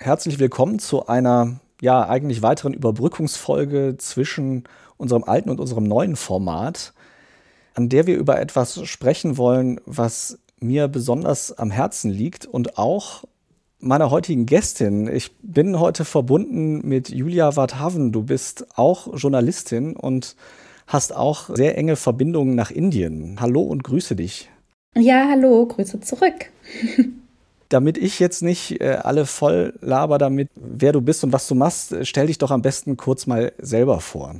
herzlich willkommen zu einer ja eigentlich weiteren Überbrückungsfolge zwischen unserem alten und unserem neuen Format, an der wir über etwas sprechen wollen, was mir besonders am Herzen liegt und auch meiner heutigen Gästin. Ich bin heute verbunden mit Julia Warthaven. Du bist auch Journalistin und hast auch sehr enge Verbindungen nach Indien. Hallo und grüße dich. Ja, hallo, Grüße zurück. Damit ich jetzt nicht äh, alle voll laber damit, wer du bist und was du machst, äh, stell dich doch am besten kurz mal selber vor.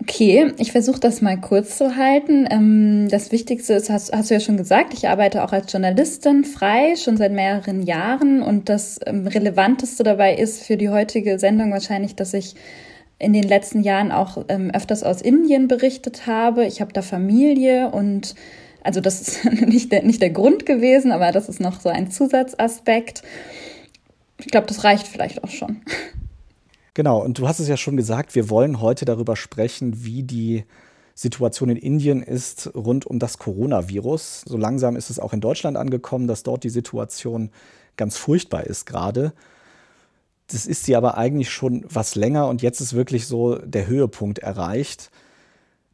Okay, ich versuche das mal kurz zu halten. Ähm, das Wichtigste ist, hast, hast, du ja schon gesagt, ich arbeite auch als Journalistin frei, schon seit mehreren Jahren. Und das ähm, Relevanteste dabei ist für die heutige Sendung wahrscheinlich, dass ich in den letzten Jahren auch ähm, öfters aus Indien berichtet habe. Ich habe da Familie und also das ist nicht der, nicht der Grund gewesen, aber das ist noch so ein Zusatzaspekt. Ich glaube, das reicht vielleicht auch schon. Genau, und du hast es ja schon gesagt, wir wollen heute darüber sprechen, wie die Situation in Indien ist rund um das Coronavirus. So langsam ist es auch in Deutschland angekommen, dass dort die Situation ganz furchtbar ist gerade. Das ist sie aber eigentlich schon was länger und jetzt ist wirklich so der Höhepunkt erreicht.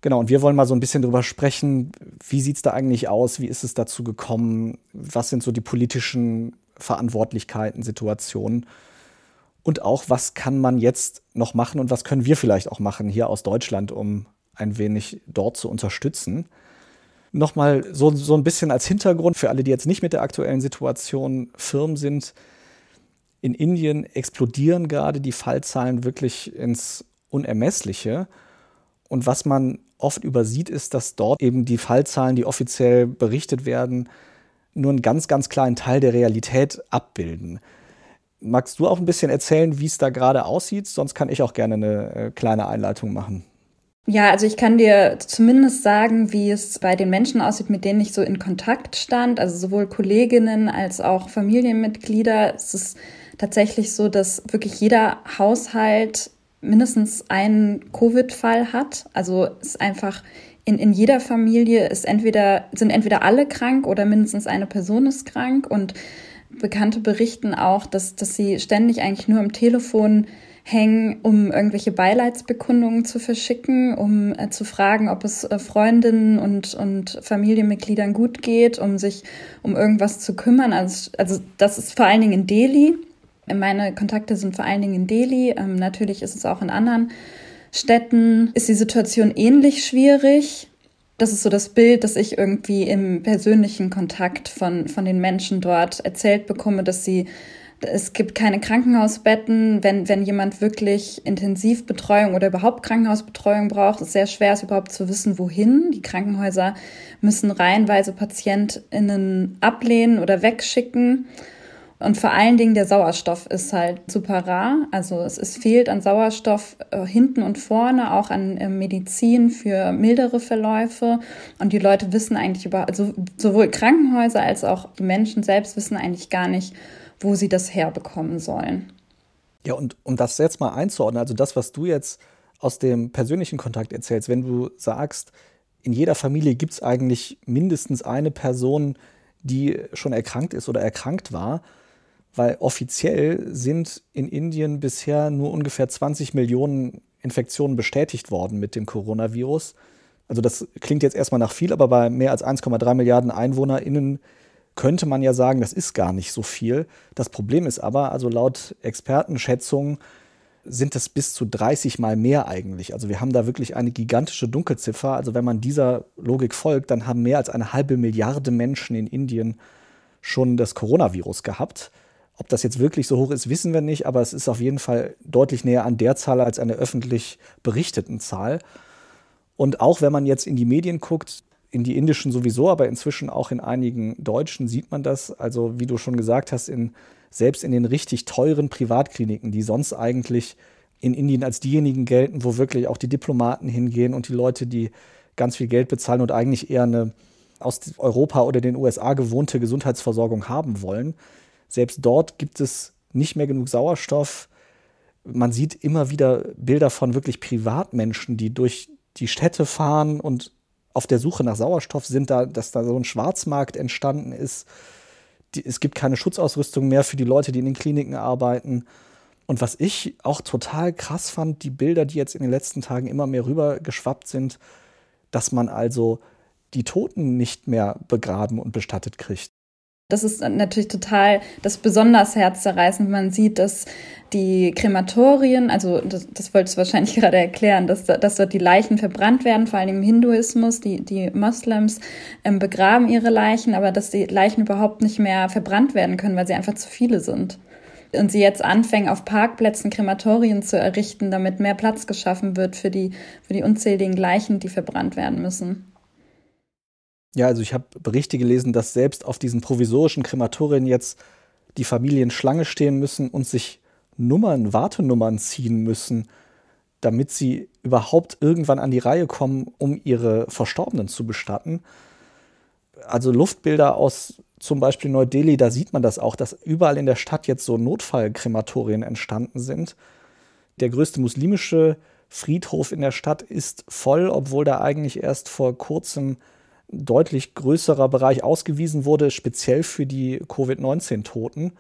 Genau, und wir wollen mal so ein bisschen drüber sprechen, wie sieht es da eigentlich aus, wie ist es dazu gekommen, was sind so die politischen Verantwortlichkeiten, Situationen und auch, was kann man jetzt noch machen und was können wir vielleicht auch machen hier aus Deutschland, um ein wenig dort zu unterstützen. Nochmal so, so ein bisschen als Hintergrund für alle, die jetzt nicht mit der aktuellen Situation firm sind. In Indien explodieren gerade die Fallzahlen wirklich ins Unermessliche. Und was man oft übersieht, ist, dass dort eben die Fallzahlen, die offiziell berichtet werden, nur einen ganz, ganz kleinen Teil der Realität abbilden. Magst du auch ein bisschen erzählen, wie es da gerade aussieht? Sonst kann ich auch gerne eine äh, kleine Einleitung machen. Ja, also ich kann dir zumindest sagen, wie es bei den Menschen aussieht, mit denen ich so in Kontakt stand, also sowohl Kolleginnen als auch Familienmitglieder. Es ist tatsächlich so, dass wirklich jeder Haushalt mindestens einen Covid-Fall hat. Also es ist einfach in, in jeder Familie ist entweder, sind entweder alle krank oder mindestens eine Person ist krank und Bekannte berichten auch, dass, dass sie ständig eigentlich nur am Telefon hängen, um irgendwelche Beileidsbekundungen zu verschicken, um äh, zu fragen, ob es äh, Freundinnen und, und Familienmitgliedern gut geht, um sich um irgendwas zu kümmern. Also, also das ist vor allen Dingen in Delhi. Meine Kontakte sind vor allen Dingen in Delhi. Ähm, natürlich ist es auch in anderen Städten. Ist die Situation ähnlich schwierig? das ist so das Bild, das ich irgendwie im persönlichen Kontakt von, von den Menschen dort erzählt bekomme, dass sie, es gibt keine Krankenhausbetten. Wenn, wenn jemand wirklich Intensivbetreuung oder überhaupt Krankenhausbetreuung braucht, ist sehr schwer, es überhaupt zu wissen, wohin. Die Krankenhäuser müssen reihenweise PatientInnen ablehnen oder wegschicken. Und vor allen Dingen der Sauerstoff ist halt super rar. Also es, es fehlt an Sauerstoff äh, hinten und vorne, auch an äh, Medizin für mildere Verläufe. Und die Leute wissen eigentlich über, also sowohl Krankenhäuser als auch die Menschen selbst wissen eigentlich gar nicht, wo sie das herbekommen sollen. Ja, und um das jetzt mal einzuordnen, also das, was du jetzt aus dem persönlichen Kontakt erzählst, wenn du sagst, in jeder Familie gibt es eigentlich mindestens eine Person, die schon erkrankt ist oder erkrankt war, weil offiziell sind in Indien bisher nur ungefähr 20 Millionen Infektionen bestätigt worden mit dem Coronavirus. Also das klingt jetzt erstmal nach viel, aber bei mehr als 1,3 Milliarden EinwohnerInnen könnte man ja sagen, das ist gar nicht so viel. Das Problem ist aber, also laut Expertenschätzungen sind es bis zu 30 Mal mehr eigentlich. Also wir haben da wirklich eine gigantische Dunkelziffer. Also wenn man dieser Logik folgt, dann haben mehr als eine halbe Milliarde Menschen in Indien schon das Coronavirus gehabt. Ob das jetzt wirklich so hoch ist, wissen wir nicht, aber es ist auf jeden Fall deutlich näher an der Zahl als an der öffentlich berichteten Zahl. Und auch wenn man jetzt in die Medien guckt, in die indischen sowieso, aber inzwischen auch in einigen deutschen sieht man das. Also wie du schon gesagt hast, in, selbst in den richtig teuren Privatkliniken, die sonst eigentlich in Indien als diejenigen gelten, wo wirklich auch die Diplomaten hingehen und die Leute, die ganz viel Geld bezahlen und eigentlich eher eine aus Europa oder den USA gewohnte Gesundheitsversorgung haben wollen, selbst dort gibt es nicht mehr genug Sauerstoff. Man sieht immer wieder Bilder von wirklich Privatmenschen, die durch die Städte fahren und auf der Suche nach Sauerstoff sind, da, dass da so ein Schwarzmarkt entstanden ist, Die, es gibt keine Schutzausrüstung mehr für die Leute, die in den Kliniken arbeiten. Und was ich auch total krass fand, die Bilder, die jetzt in den letzten Tagen immer mehr rübergeschwappt sind, dass man also die Toten nicht mehr begraben und bestattet kriegt. Das ist natürlich total das besonders herzzerreißend. Man sieht, dass die Krematorien, also das, das wolltest du wahrscheinlich gerade erklären, dass, dass dort die Leichen verbrannt werden, vor allem im Hinduismus. Die, die Moslems ähm, begraben ihre Leichen, aber dass die Leichen überhaupt nicht mehr verbrannt werden können, weil sie einfach zu viele sind. Und sie jetzt anfangen, auf Parkplätzen Krematorien zu errichten, damit mehr Platz geschaffen wird für die, für die unzähligen Leichen, die verbrannt werden müssen. Ja, also ich habe Berichte gelesen, dass selbst auf diesen provisorischen Krematorien jetzt die Familien Schlange stehen müssen und sich Nummern, Wartenummern ziehen müssen, damit sie überhaupt irgendwann an die Reihe kommen, um ihre Verstorbenen zu bestatten. Also Luftbilder aus zum Beispiel Neu-Delhi, da sieht man das auch, dass überall in der Stadt jetzt so Notfallkrematorien entstanden sind. Der größte muslimische Friedhof in der Stadt ist voll, obwohl da eigentlich erst vor kurzem deutlich größerer Bereich ausgewiesen wurde, speziell für die Covid-19-Toten.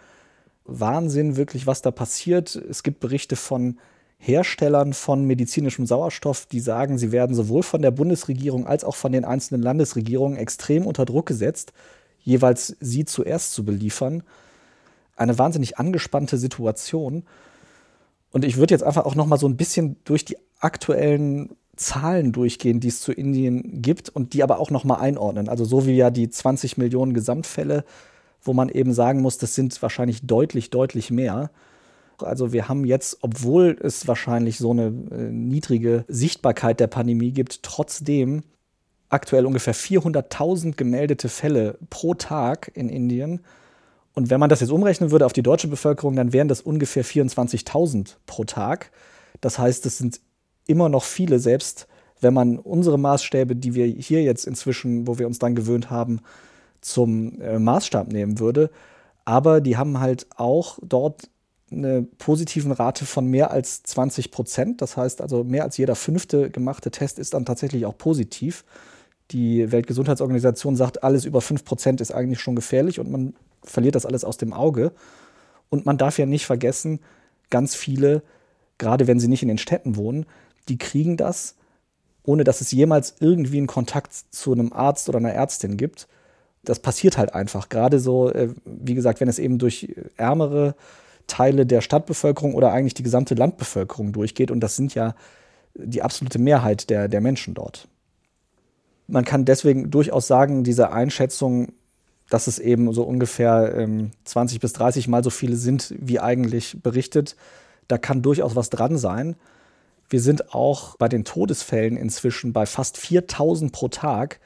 Wahnsinn, wirklich, was da passiert. Es gibt Berichte von Herstellern von medizinischem Sauerstoff, die sagen, sie werden sowohl von der Bundesregierung als auch von den einzelnen Landesregierungen extrem unter Druck gesetzt, jeweils sie zuerst zu beliefern. Eine wahnsinnig angespannte Situation. Und ich würde jetzt einfach auch noch mal so ein bisschen durch die aktuellen Zahlen durchgehen, die es zu Indien gibt und die aber auch noch mal einordnen. Also so wie ja die 20 Millionen Gesamtfälle, wo man eben sagen muss, das sind wahrscheinlich deutlich, deutlich mehr. Also wir haben jetzt, obwohl es wahrscheinlich so eine äh, niedrige Sichtbarkeit der Pandemie gibt, trotzdem aktuell ungefähr 400.000 gemeldete Fälle pro Tag in Indien. Und wenn man das jetzt umrechnen würde auf die deutsche Bevölkerung, dann wären das ungefähr 24.000 pro Tag. Das heißt, es sind immer noch viele, selbst wenn man unsere Maßstäbe, die wir hier jetzt inzwischen, wo wir uns dann gewöhnt haben, zum äh, Maßstab nehmen würde. Aber die haben halt auch dort eine positiven Rate von mehr als 20 Prozent. Das heißt also, mehr als jeder fünfte gemachte Test ist dann tatsächlich auch positiv. Die Weltgesundheitsorganisation sagt, alles über 5 Prozent ist eigentlich schon gefährlich und man verliert das alles aus dem Auge. Und man darf ja nicht vergessen, ganz viele, gerade wenn sie nicht in den Städten wohnen, die kriegen das, ohne dass es jemals irgendwie einen Kontakt zu einem Arzt oder einer Ärztin gibt. Das passiert halt einfach. Gerade so, äh, wie gesagt, wenn es eben durch ärmere Teile der Stadtbevölkerung oder eigentlich die gesamte Landbevölkerung durchgeht. Und das sind ja die absolute Mehrheit der, der Menschen dort. Man kann deswegen durchaus sagen, diese Einschätzung, dass es eben so ungefähr ähm, 20 bis 30 Mal so viele sind, wie eigentlich berichtet, da kann durchaus was dran sein. Wir sind auch bei den Todesfällen inzwischen bei fast 4000 pro Tag.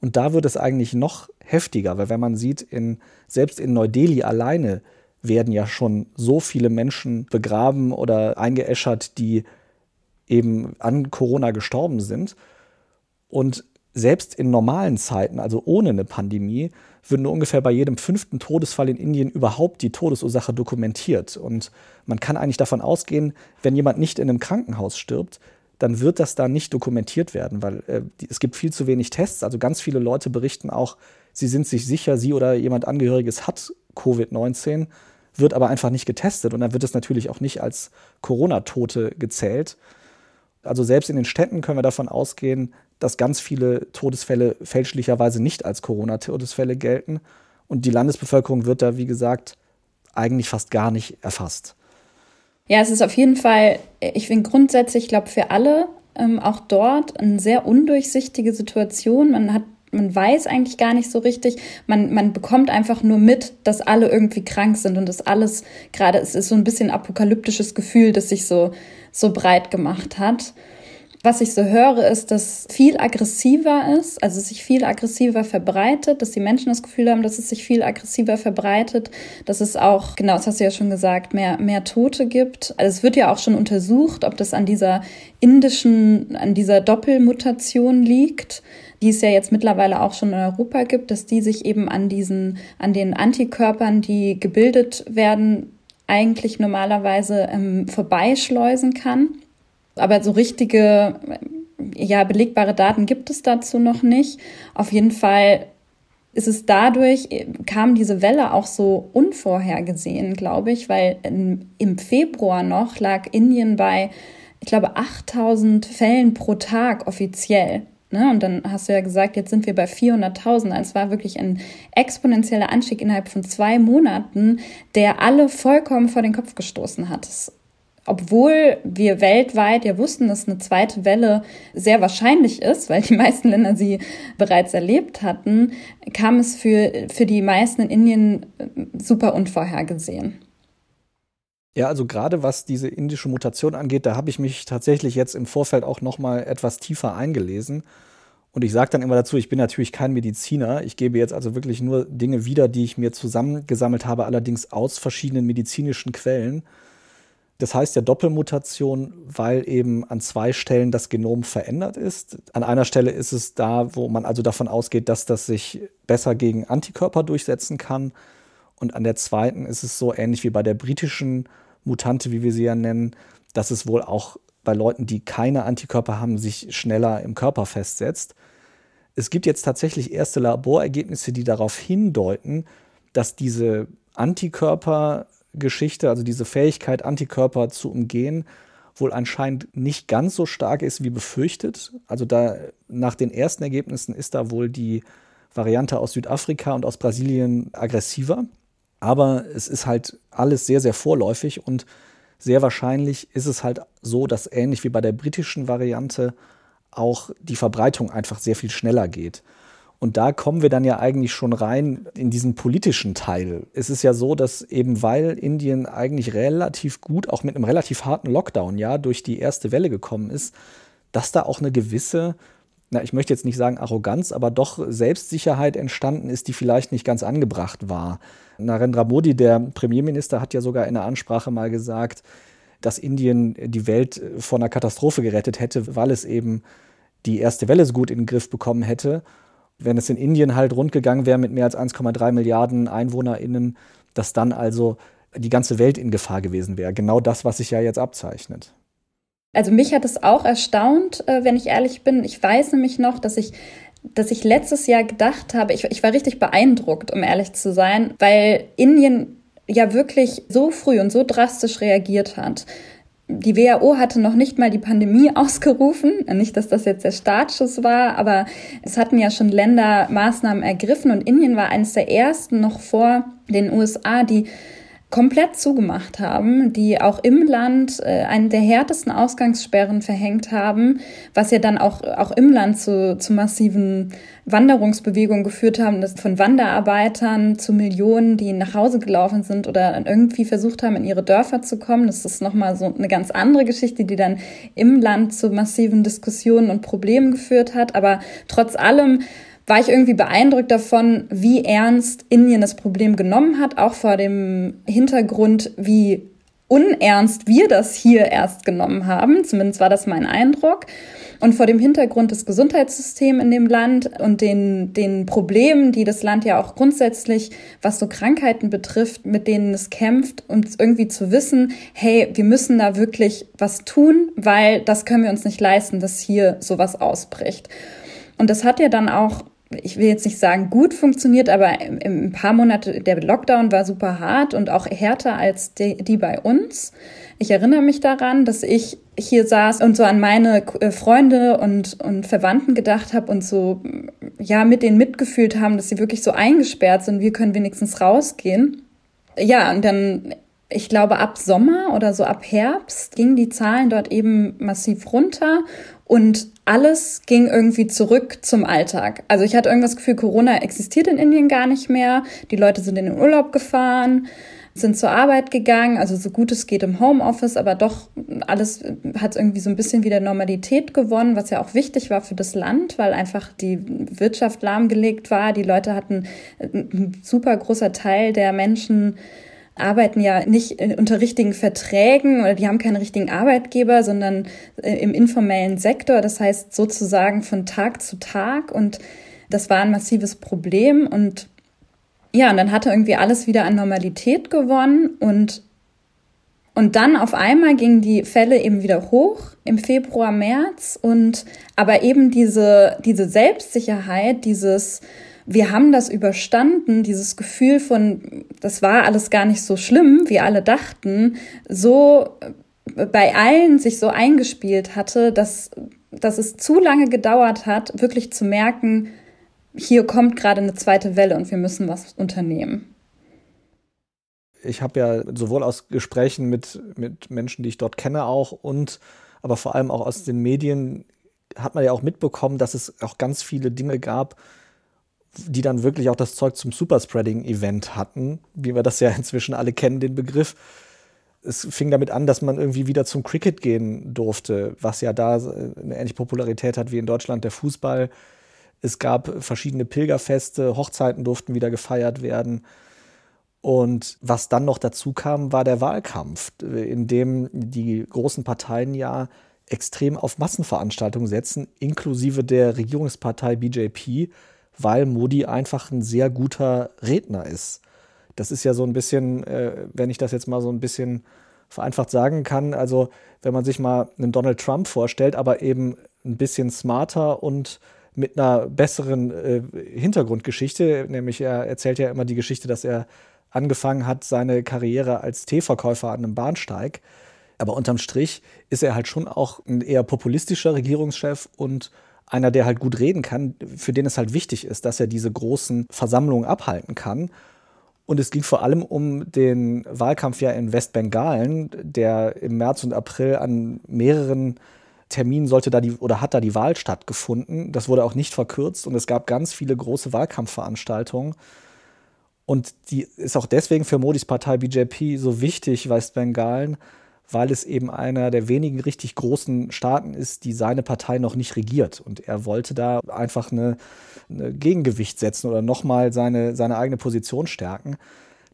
Und da wird es eigentlich noch heftiger, weil wenn man sieht, in, selbst in Neu-Delhi alleine werden ja schon so viele Menschen begraben oder eingeäschert, die eben an Corona gestorben sind. Und selbst in normalen Zeiten, also ohne eine Pandemie, wird nur ungefähr bei jedem fünften Todesfall in Indien überhaupt die Todesursache dokumentiert. Und man kann eigentlich davon ausgehen, wenn jemand nicht in einem Krankenhaus stirbt, dann wird das da nicht dokumentiert werden, weil äh, es gibt viel zu wenig Tests. Also ganz viele Leute berichten auch, sie sind sich sicher, sie oder jemand Angehöriges hat Covid-19, wird aber einfach nicht getestet. Und dann wird es natürlich auch nicht als Corona-Tote gezählt. Also selbst in den Städten können wir davon ausgehen, dass ganz viele Todesfälle fälschlicherweise nicht als Corona-Todesfälle gelten. Und die Landesbevölkerung wird da, wie gesagt, eigentlich fast gar nicht erfasst. Ja, es ist auf jeden Fall, ich finde grundsätzlich, ich glaube, für alle ähm, auch dort eine sehr undurchsichtige Situation. Man hat man weiß eigentlich gar nicht so richtig. Man, man bekommt einfach nur mit, dass alle irgendwie krank sind und dass alles gerade, es ist so ein bisschen apokalyptisches Gefühl, das sich so, so breit gemacht hat. Was ich so höre, ist, dass viel aggressiver ist, also sich viel aggressiver verbreitet, dass die Menschen das Gefühl haben, dass es sich viel aggressiver verbreitet, dass es auch, genau, das hast du ja schon gesagt, mehr, mehr Tote gibt. Also es wird ja auch schon untersucht, ob das an dieser indischen, an dieser Doppelmutation liegt, die es ja jetzt mittlerweile auch schon in Europa gibt, dass die sich eben an diesen, an den Antikörpern, die gebildet werden, eigentlich normalerweise ähm, vorbeischleusen kann. Aber so richtige, ja, belegbare Daten gibt es dazu noch nicht. Auf jeden Fall ist es dadurch, kam diese Welle auch so unvorhergesehen, glaube ich, weil im Februar noch lag Indien bei, ich glaube, 8000 Fällen pro Tag offiziell. Ne? Und dann hast du ja gesagt, jetzt sind wir bei 400.000. Es war wirklich ein exponentieller Anstieg innerhalb von zwei Monaten, der alle vollkommen vor den Kopf gestoßen hat. Das obwohl wir weltweit ja wussten, dass eine zweite Welle sehr wahrscheinlich ist, weil die meisten Länder sie bereits erlebt hatten, kam es für, für die meisten in Indien äh, super unvorhergesehen. Ja, also gerade was diese indische Mutation angeht, da habe ich mich tatsächlich jetzt im Vorfeld auch noch mal etwas tiefer eingelesen. Und ich sage dann immer dazu, ich bin natürlich kein Mediziner. Ich gebe jetzt also wirklich nur Dinge wieder, die ich mir zusammengesammelt habe, allerdings aus verschiedenen medizinischen Quellen. Das heißt ja Doppelmutation, weil eben an zwei Stellen das Genom verändert ist. An einer Stelle ist es da, wo man also davon ausgeht, dass das sich besser gegen Antikörper durchsetzen kann. Und an der zweiten ist es so ähnlich wie bei der britischen Mutante, wie wir sie ja nennen, dass es wohl auch bei Leuten, die keine Antikörper haben, sich schneller im Körper festsetzt. Es gibt jetzt tatsächlich erste Laborergebnisse, die darauf hindeuten, dass diese Antikörper Geschichte, also diese Fähigkeit, Antikörper zu umgehen, wohl anscheinend nicht ganz so stark ist wie befürchtet. Also da nach den ersten Ergebnissen ist da wohl die Variante aus Südafrika und aus Brasilien aggressiver. Aber es ist halt alles sehr, sehr vorläufig und sehr wahrscheinlich ist es halt so, dass ähnlich wie bei der britischen Variante auch die Verbreitung einfach sehr viel schneller geht. Und da kommen wir dann ja eigentlich schon rein in diesen politischen Teil. Es ist ja so, dass eben weil Indien eigentlich relativ gut, auch mit einem relativ harten Lockdown, ja, durch die erste Welle gekommen ist, dass da auch eine gewisse, na, ich möchte jetzt nicht sagen Arroganz, aber doch Selbstsicherheit entstanden ist, die vielleicht nicht ganz angebracht war. Narendra Modi, der Premierminister, hat ja sogar in der Ansprache mal gesagt, dass Indien die Welt vor einer Katastrophe gerettet hätte, weil es eben die erste Welle so gut in den Griff bekommen hätte wenn es in Indien halt rundgegangen wäre mit mehr als 1,3 Milliarden EinwohnerInnen, dass dann also die ganze Welt in Gefahr gewesen wäre. Genau das, was sich ja jetzt abzeichnet. Also mich hat es auch erstaunt, äh, wenn ich ehrlich bin. Ich weiß nämlich noch, dass ich dass ich letztes Jahr gedacht habe, ich, ich war richtig beeindruckt, um ehrlich zu sein, weil Indien ja wirklich so früh und so drastisch reagiert hat die WHO hatte noch nicht mal die Pandemie ausgerufen. Nicht, dass das jetzt der Startschuss war, aber es hatten ja schon Länder Maßnahmen ergriffen und Indien war eines der ersten noch vor den USA, die komplett zugemacht haben, die auch im Land äh, einen der härtesten Ausgangssperren verhängt haben, was ja dann auch, auch im Land zu, zu massiven Wanderungsbewegungen geführt haben, das von Wanderarbeitern zu Millionen, die nach Hause gelaufen sind oder irgendwie versucht haben, in ihre Dörfer zu kommen. Das ist nochmal so eine ganz andere Geschichte, die dann im Land zu massiven Diskussionen und Problemen geführt hat. Aber trotz allem war ich irgendwie beeindruckt davon, wie ernst Indien das Problem genommen hat, auch vor dem Hintergrund, wie unernst wir das hier erst genommen haben. Zumindest war das mein Eindruck. Und vor dem Hintergrund des Gesundheitssystems in dem Land und den, den Problemen, die das Land ja auch grundsätzlich, was so Krankheiten betrifft, mit denen es kämpft, uns irgendwie zu wissen, hey, wir müssen da wirklich was tun, weil das können wir uns nicht leisten, dass hier sowas ausbricht. Und das hat ja dann auch ich will jetzt nicht sagen gut funktioniert, aber im paar Monate der Lockdown war super hart und auch härter als die, die bei uns. Ich erinnere mich daran, dass ich hier saß und so an meine äh, Freunde und, und Verwandten gedacht habe und so, ja, mit denen mitgefühlt haben, dass sie wirklich so eingesperrt sind. Wir können wenigstens rausgehen. Ja, und dann, ich glaube, ab Sommer oder so ab Herbst gingen die Zahlen dort eben massiv runter und alles ging irgendwie zurück zum Alltag. Also ich hatte irgendwas Gefühl, Corona existiert in Indien gar nicht mehr. Die Leute sind in den Urlaub gefahren, sind zur Arbeit gegangen, also so gut es geht im Homeoffice, aber doch alles hat irgendwie so ein bisschen wieder Normalität gewonnen, was ja auch wichtig war für das Land, weil einfach die Wirtschaft lahmgelegt war. Die Leute hatten ein super großer Teil der Menschen arbeiten ja nicht unter richtigen Verträgen oder die haben keine richtigen Arbeitgeber, sondern äh, im informellen Sektor. Das heißt sozusagen von Tag zu Tag. Und das war ein massives Problem. Und ja, und dann hatte irgendwie alles wieder an Normalität gewonnen. Und und dann auf einmal gingen die Fälle eben wieder hoch im Februar, März. Und aber eben diese diese Selbstsicherheit, dieses wir haben das überstanden, dieses Gefühl von, das war alles gar nicht so schlimm, wie alle dachten, so bei allen sich so eingespielt hatte, dass, dass es zu lange gedauert hat, wirklich zu merken, hier kommt gerade eine zweite Welle und wir müssen was unternehmen. Ich habe ja sowohl aus Gesprächen mit, mit Menschen, die ich dort kenne, auch und aber vor allem auch aus den Medien hat man ja auch mitbekommen, dass es auch ganz viele Dinge gab, die dann wirklich auch das Zeug zum Superspreading-Event hatten, wie wir das ja inzwischen alle kennen, den Begriff. Es fing damit an, dass man irgendwie wieder zum Cricket gehen durfte, was ja da eine ähnliche Popularität hat wie in Deutschland der Fußball. Es gab verschiedene Pilgerfeste, Hochzeiten durften wieder gefeiert werden. Und was dann noch dazu kam, war der Wahlkampf, in dem die großen Parteien ja extrem auf Massenveranstaltungen setzen, inklusive der Regierungspartei BJP, weil Modi einfach ein sehr guter Redner ist. Das ist ja so ein bisschen, äh, wenn ich das jetzt mal so ein bisschen vereinfacht sagen kann, also wenn man sich mal einen Donald Trump vorstellt, aber eben ein bisschen smarter und mit einer besseren äh, Hintergrundgeschichte, nämlich er erzählt ja immer die Geschichte, dass er angefangen hat, seine Karriere als Teeverkäufer an einem Bahnsteig. Aber unterm Strich ist er halt schon auch ein eher populistischer Regierungschef und einer, der halt gut reden kann, für den es halt wichtig ist, dass er diese großen Versammlungen abhalten kann. Und es ging vor allem um den Wahlkampf ja in Westbengalen, der im März und April an mehreren Terminen sollte da die oder hat da die Wahl stattgefunden. Das wurde auch nicht verkürzt und es gab ganz viele große Wahlkampfveranstaltungen. Und die ist auch deswegen für Modis Partei BJP so wichtig, Westbengalen, weil es eben einer der wenigen richtig großen Staaten ist, die seine Partei noch nicht regiert. Und er wollte da einfach eine, eine Gegengewicht setzen oder nochmal seine, seine eigene Position stärken.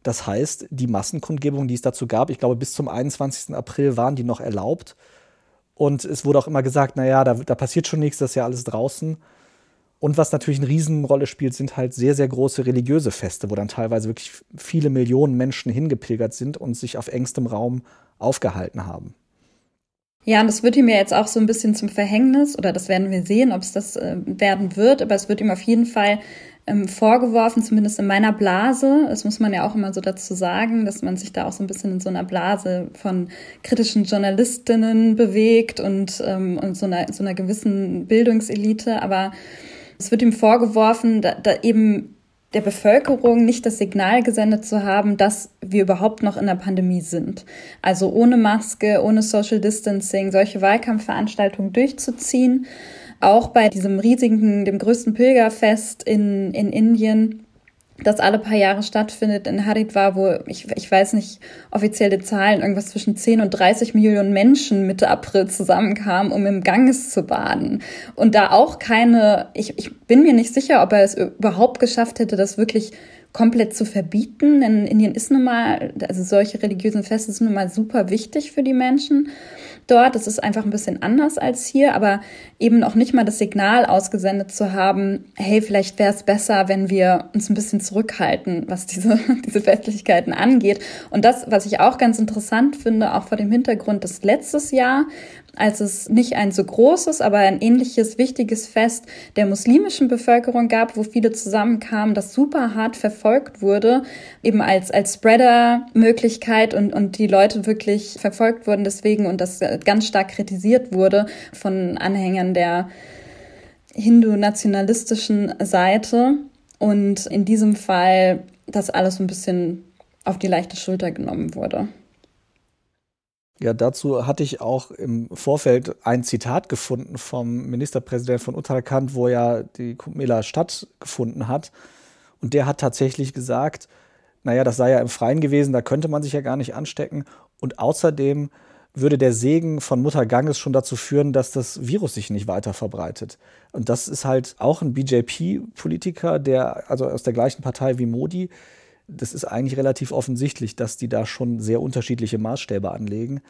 Das heißt, die Massenkundgebungen, die es dazu gab, ich glaube, bis zum 21. April waren die noch erlaubt. Und es wurde auch immer gesagt, naja, da, da passiert schon nichts, das ist ja alles draußen. Und was natürlich eine Riesenrolle spielt, sind halt sehr, sehr große religiöse Feste, wo dann teilweise wirklich viele Millionen Menschen hingepilgert sind und sich auf engstem Raum aufgehalten haben. Ja, und das wird ihm ja jetzt auch so ein bisschen zum Verhängnis, oder das werden wir sehen, ob es das äh, werden wird, aber es wird ihm auf jeden Fall ähm, vorgeworfen, zumindest in meiner Blase. Das muss man ja auch immer so dazu sagen, dass man sich da auch so ein bisschen in so einer Blase von kritischen Journalistinnen bewegt und, ähm, und so, einer, so einer gewissen Bildungselite. Aber es wird ihm vorgeworfen, da, da eben der Bevölkerung nicht das Signal gesendet zu haben, dass wir überhaupt noch in der Pandemie sind. Also ohne Maske, ohne Social Distancing, solche Wahlkampfveranstaltungen durchzuziehen. Auch bei diesem riesigen, dem größten Pilgerfest in, in Indien das alle paar Jahre stattfindet in Haridwar, wo ich, ich weiß nicht offizielle Zahlen, irgendwas zwischen 10 und 30 Millionen Menschen Mitte April zusammenkamen, um im Ganges zu baden. Und da auch keine, ich, ich bin mir nicht sicher, ob er es überhaupt geschafft hätte, das wirklich komplett zu verbieten. Denn Indien ist nun mal, also solche religiösen Feste sind nun mal super wichtig für die Menschen dort. Das ist einfach ein bisschen anders als hier, aber eben auch nicht mal das Signal ausgesendet zu haben, hey, vielleicht wäre es besser, wenn wir uns ein bisschen zurückhalten, was diese, diese Festlichkeiten angeht. Und das, was ich auch ganz interessant finde, auch vor dem Hintergrund, dass letztes Jahr als es nicht ein so großes, aber ein ähnliches wichtiges Fest der muslimischen Bevölkerung gab, wo viele zusammenkamen, das super hart verfolgt wurde, eben als, als Spreader-Möglichkeit und, und die Leute wirklich verfolgt wurden deswegen und das ganz stark kritisiert wurde von Anhängern der hindu-nationalistischen Seite. Und in diesem Fall das alles ein bisschen auf die leichte Schulter genommen wurde. Ja, dazu hatte ich auch im Vorfeld ein Zitat gefunden vom Ministerpräsident von Uttarakhand, wo ja die Kumbh Mela stattgefunden hat. Und der hat tatsächlich gesagt, naja, das sei ja im Freien gewesen, da könnte man sich ja gar nicht anstecken. Und außerdem würde der Segen von Mutter Ganges schon dazu führen, dass das Virus sich nicht weiter verbreitet. Und das ist halt auch ein BJP-Politiker, der also aus der gleichen Partei wie Modi, das ist eigentlich relativ offensichtlich, dass die da schon sehr unterschiedliche Maßstäbe anlegen.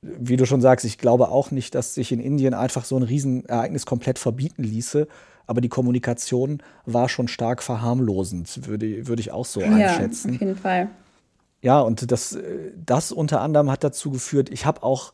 Wie du schon sagst, ich glaube auch nicht, dass sich in Indien einfach so ein Riesenereignis komplett verbieten ließe. Aber die Kommunikation war schon stark verharmlosend, würde, würde ich auch so ja, einschätzen. Auf jeden Fall. Ja, und das, das unter anderem hat dazu geführt, ich habe auch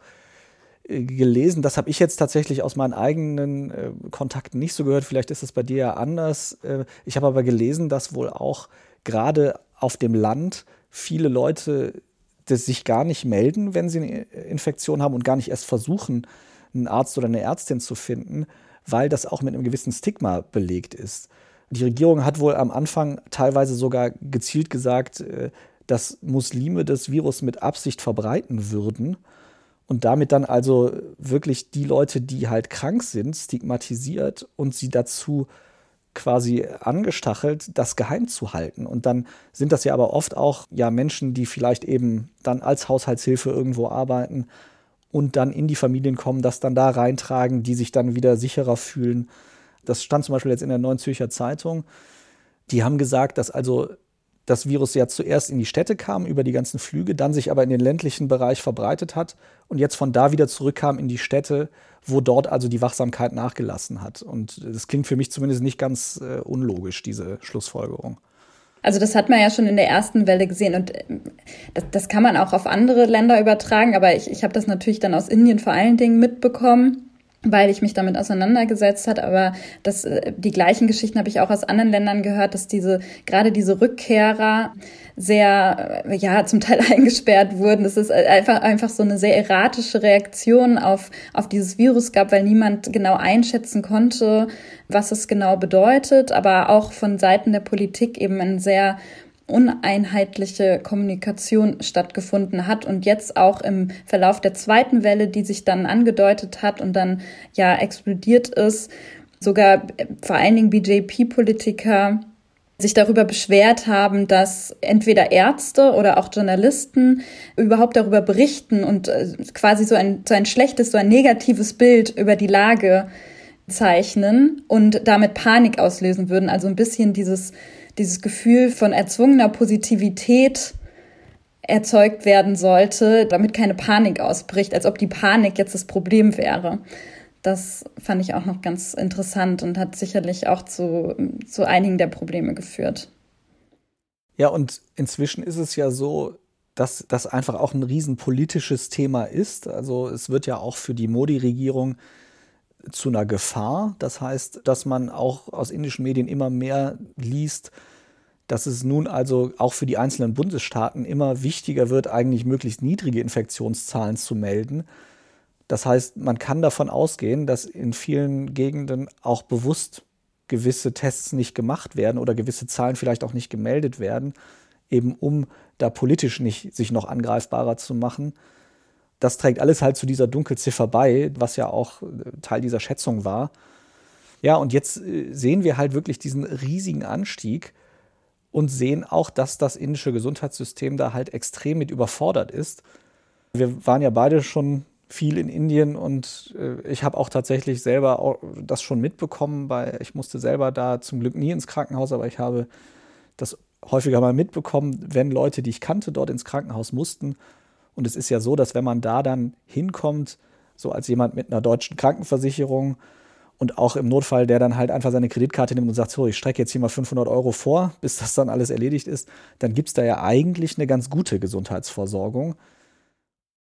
äh, gelesen. Das habe ich jetzt tatsächlich aus meinen eigenen äh, Kontakten nicht so gehört. Vielleicht ist es bei dir ja anders. Äh, ich habe aber gelesen, dass wohl auch gerade auf dem Land viele Leute das sich gar nicht melden, wenn sie eine Infektion haben und gar nicht erst versuchen, einen Arzt oder eine Ärztin zu finden, weil das auch mit einem gewissen Stigma belegt ist. Die Regierung hat wohl am Anfang teilweise sogar gezielt gesagt, äh, dass Muslime das Virus mit Absicht verbreiten würden und damit dann also wirklich die Leute, die halt krank sind, stigmatisiert und sie dazu quasi angestachelt, das geheim zu halten. Und dann sind das ja aber oft auch ja Menschen, die vielleicht eben dann als Haushaltshilfe irgendwo arbeiten und dann in die Familien kommen, das dann da reintragen, die sich dann wieder sicherer fühlen. Das stand zum Beispiel jetzt in der Neuen Zürcher Zeitung. Die haben gesagt, dass also das Virus ja zuerst in die Städte kam über die ganzen Flüge, dann sich aber in den ländlichen Bereich verbreitet hat und jetzt von da wieder zurückkam in die Städte, wo dort also die Wachsamkeit nachgelassen hat. Und das klingt für mich zumindest nicht ganz äh, unlogisch, diese Schlussfolgerung. Also das hat man ja schon in der ersten Welle gesehen und äh, das, das kann man auch auf andere Länder übertragen, aber ich, ich habe das natürlich dann aus Indien vor allen Dingen mitbekommen weil ich mich damit auseinandergesetzt hat, aber das, äh, die gleichen Geschichten habe ich auch aus anderen Ländern gehört, dass diese, gerade diese Rückkehrer sehr, äh, ja, zum Teil eingesperrt wurden. Das ist einfach, einfach so eine sehr erratische Reaktion auf, auf dieses Virus gab, weil niemand genau einschätzen konnte, was es genau bedeutet, aber auch von Seiten der Politik eben ein sehr uneinheitliche Kommunikation stattgefunden hat und jetzt auch im Verlauf der zweiten Welle, die sich dann angedeutet hat und dann ja explodiert ist, sogar vor allen Dingen BJP-Politiker sich darüber beschwert haben, dass entweder Ärzte oder auch Journalisten überhaupt darüber berichten und äh, quasi so ein, so ein schlechtes, so ein negatives Bild über die Lage zeichnen und damit Panik auslösen würden. Also ein bisschen dieses dieses Gefühl von erzwungener Positivität erzeugt werden sollte, damit keine Panik ausbricht, als ob die Panik jetzt das Problem wäre. Das fand ich auch noch ganz interessant und hat sicherlich auch zu, zu einigen der Probleme geführt. Ja, und inzwischen ist es ja so, dass das einfach auch ein riesenpolitisches Thema ist. Also es wird ja auch für die Modi-Regierung zu einer Gefahr. Das heißt, dass man auch aus indischen Medien immer mehr liest, dass es nun also auch für die einzelnen Bundesstaaten immer wichtiger wird, eigentlich möglichst niedrige Infektionszahlen zu melden. Das heißt, man kann davon ausgehen, dass in vielen Gegenden auch bewusst gewisse Tests nicht gemacht werden oder gewisse Zahlen vielleicht auch nicht gemeldet werden, eben um da politisch nicht sich noch angreifbarer zu machen das trägt alles halt zu dieser Dunkelziffer bei, was ja auch äh, Teil dieser Schätzung war. Ja, und jetzt äh, sehen wir halt wirklich diesen riesigen Anstieg und sehen auch, dass das indische Gesundheitssystem da halt extrem mit überfordert ist. Wir waren ja beide schon viel in Indien und äh, ich habe auch tatsächlich selber auch das schon mitbekommen, weil ich musste selber da zum Glück nie ins Krankenhaus, aber ich habe das häufiger mal mitbekommen, wenn Leute, die ich kannte, dort ins Krankenhaus mussten und es ist ja so, dass wenn man da dann hinkommt, so als jemand mit einer deutschen Krankenversicherung und auch im Notfall, der dann halt einfach seine Kreditkarte nimmt und sagt, so, ich strecke jetzt hier mal 500 Euro vor, bis das dann alles erledigt ist, dann gibt es da ja eigentlich eine ganz gute Gesundheitsversorgung.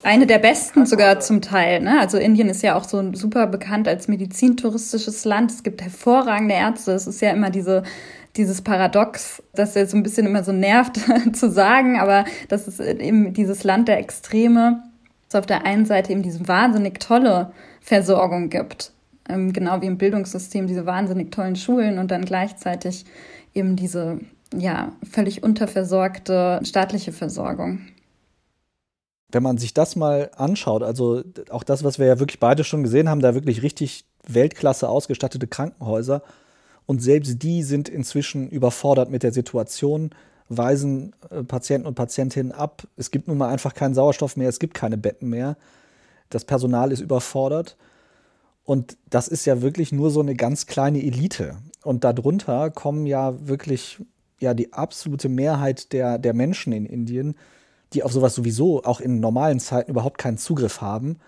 Eine der besten sogar zum Teil. Ne? Also Indien ist ja auch so super bekannt als medizintouristisches Land. Es gibt hervorragende Ärzte. Es ist ja immer diese dieses Paradox, das ja so ein bisschen immer so nervt zu sagen, aber das ist eben dieses Land der Extreme, es auf der einen Seite eben diese wahnsinnig tolle Versorgung gibt, ähm, genau wie im Bildungssystem diese wahnsinnig tollen Schulen und dann gleichzeitig eben diese ja völlig unterversorgte staatliche Versorgung. Wenn man sich das mal anschaut, also auch das, was wir ja wirklich beide schon gesehen haben, da wirklich richtig Weltklasse ausgestattete Krankenhäuser, und selbst die sind inzwischen überfordert mit der Situation, weisen äh, Patienten und Patientinnen ab. Es gibt nun mal einfach keinen Sauerstoff mehr, es gibt keine Betten mehr. Das Personal ist überfordert. Und das ist ja wirklich nur so eine ganz kleine Elite. Und darunter kommen ja wirklich ja die absolute Mehrheit der, der Menschen in Indien, die auf sowas sowieso auch in normalen Zeiten überhaupt keinen Zugriff haben.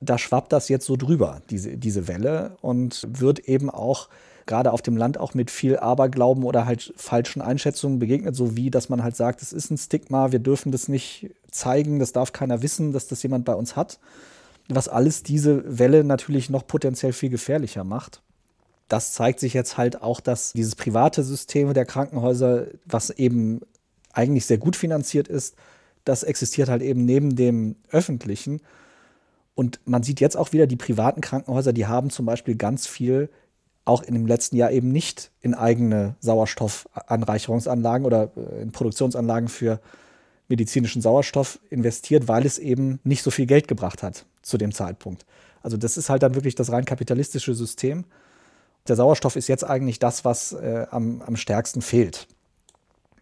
Da schwappt das jetzt so drüber, diese, diese Welle, und wird eben auch gerade auf dem Land auch mit viel Aberglauben oder halt falschen Einschätzungen begegnet, so wie, dass man halt sagt, es ist ein Stigma, wir dürfen das nicht zeigen, das darf keiner wissen, dass das jemand bei uns hat. was alles diese Welle natürlich noch potenziell viel gefährlicher macht. Das zeigt sich jetzt halt auch, dass dieses private System der Krankenhäuser, was eben eigentlich sehr gut finanziert ist, das existiert halt eben neben dem öffentlichen. Und man sieht jetzt auch wieder, die privaten Krankenhäuser, die haben zum Beispiel ganz viel auch in dem letzten Jahr eben nicht in eigene Sauerstoffanreicherungsanlagen oder äh, in Produktionsanlagen für medizinischen Sauerstoff investiert, weil es eben nicht so viel Geld gebracht hat zu dem Zeitpunkt. Also das ist halt dann wirklich das rein kapitalistische System. Der Sauerstoff ist jetzt eigentlich das, was äh, am, am stärksten fehlt.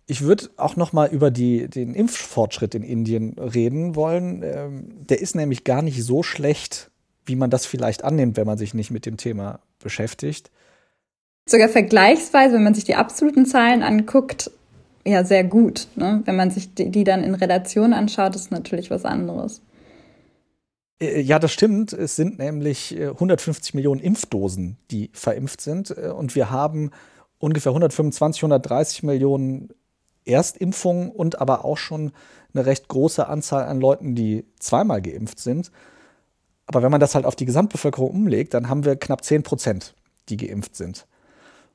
Ich würde auch noch mal über die, den Impffortschritt in Indien reden wollen. Ähm, der ist nämlich gar nicht so schlecht, wie man das vielleicht annimmt, wenn man sich nicht mit dem Thema beschäftigt. Sogar vergleichsweise, wenn man sich die absoluten Zahlen anguckt, ja sehr gut. Ne? Wenn man sich die, die dann in Relation anschaut, ist natürlich was anderes. Äh, ja, das stimmt. Es sind nämlich 150 äh, Millionen Impfdosen, die verimpft sind. Äh, und wir haben ungefähr 125, 130 Millionen Erstimpfungen und aber auch schon eine recht große Anzahl an Leuten, die zweimal geimpft sind. Aber wenn man das halt auf die Gesamtbevölkerung umlegt, dann haben wir knapp 10 Prozent, die geimpft sind.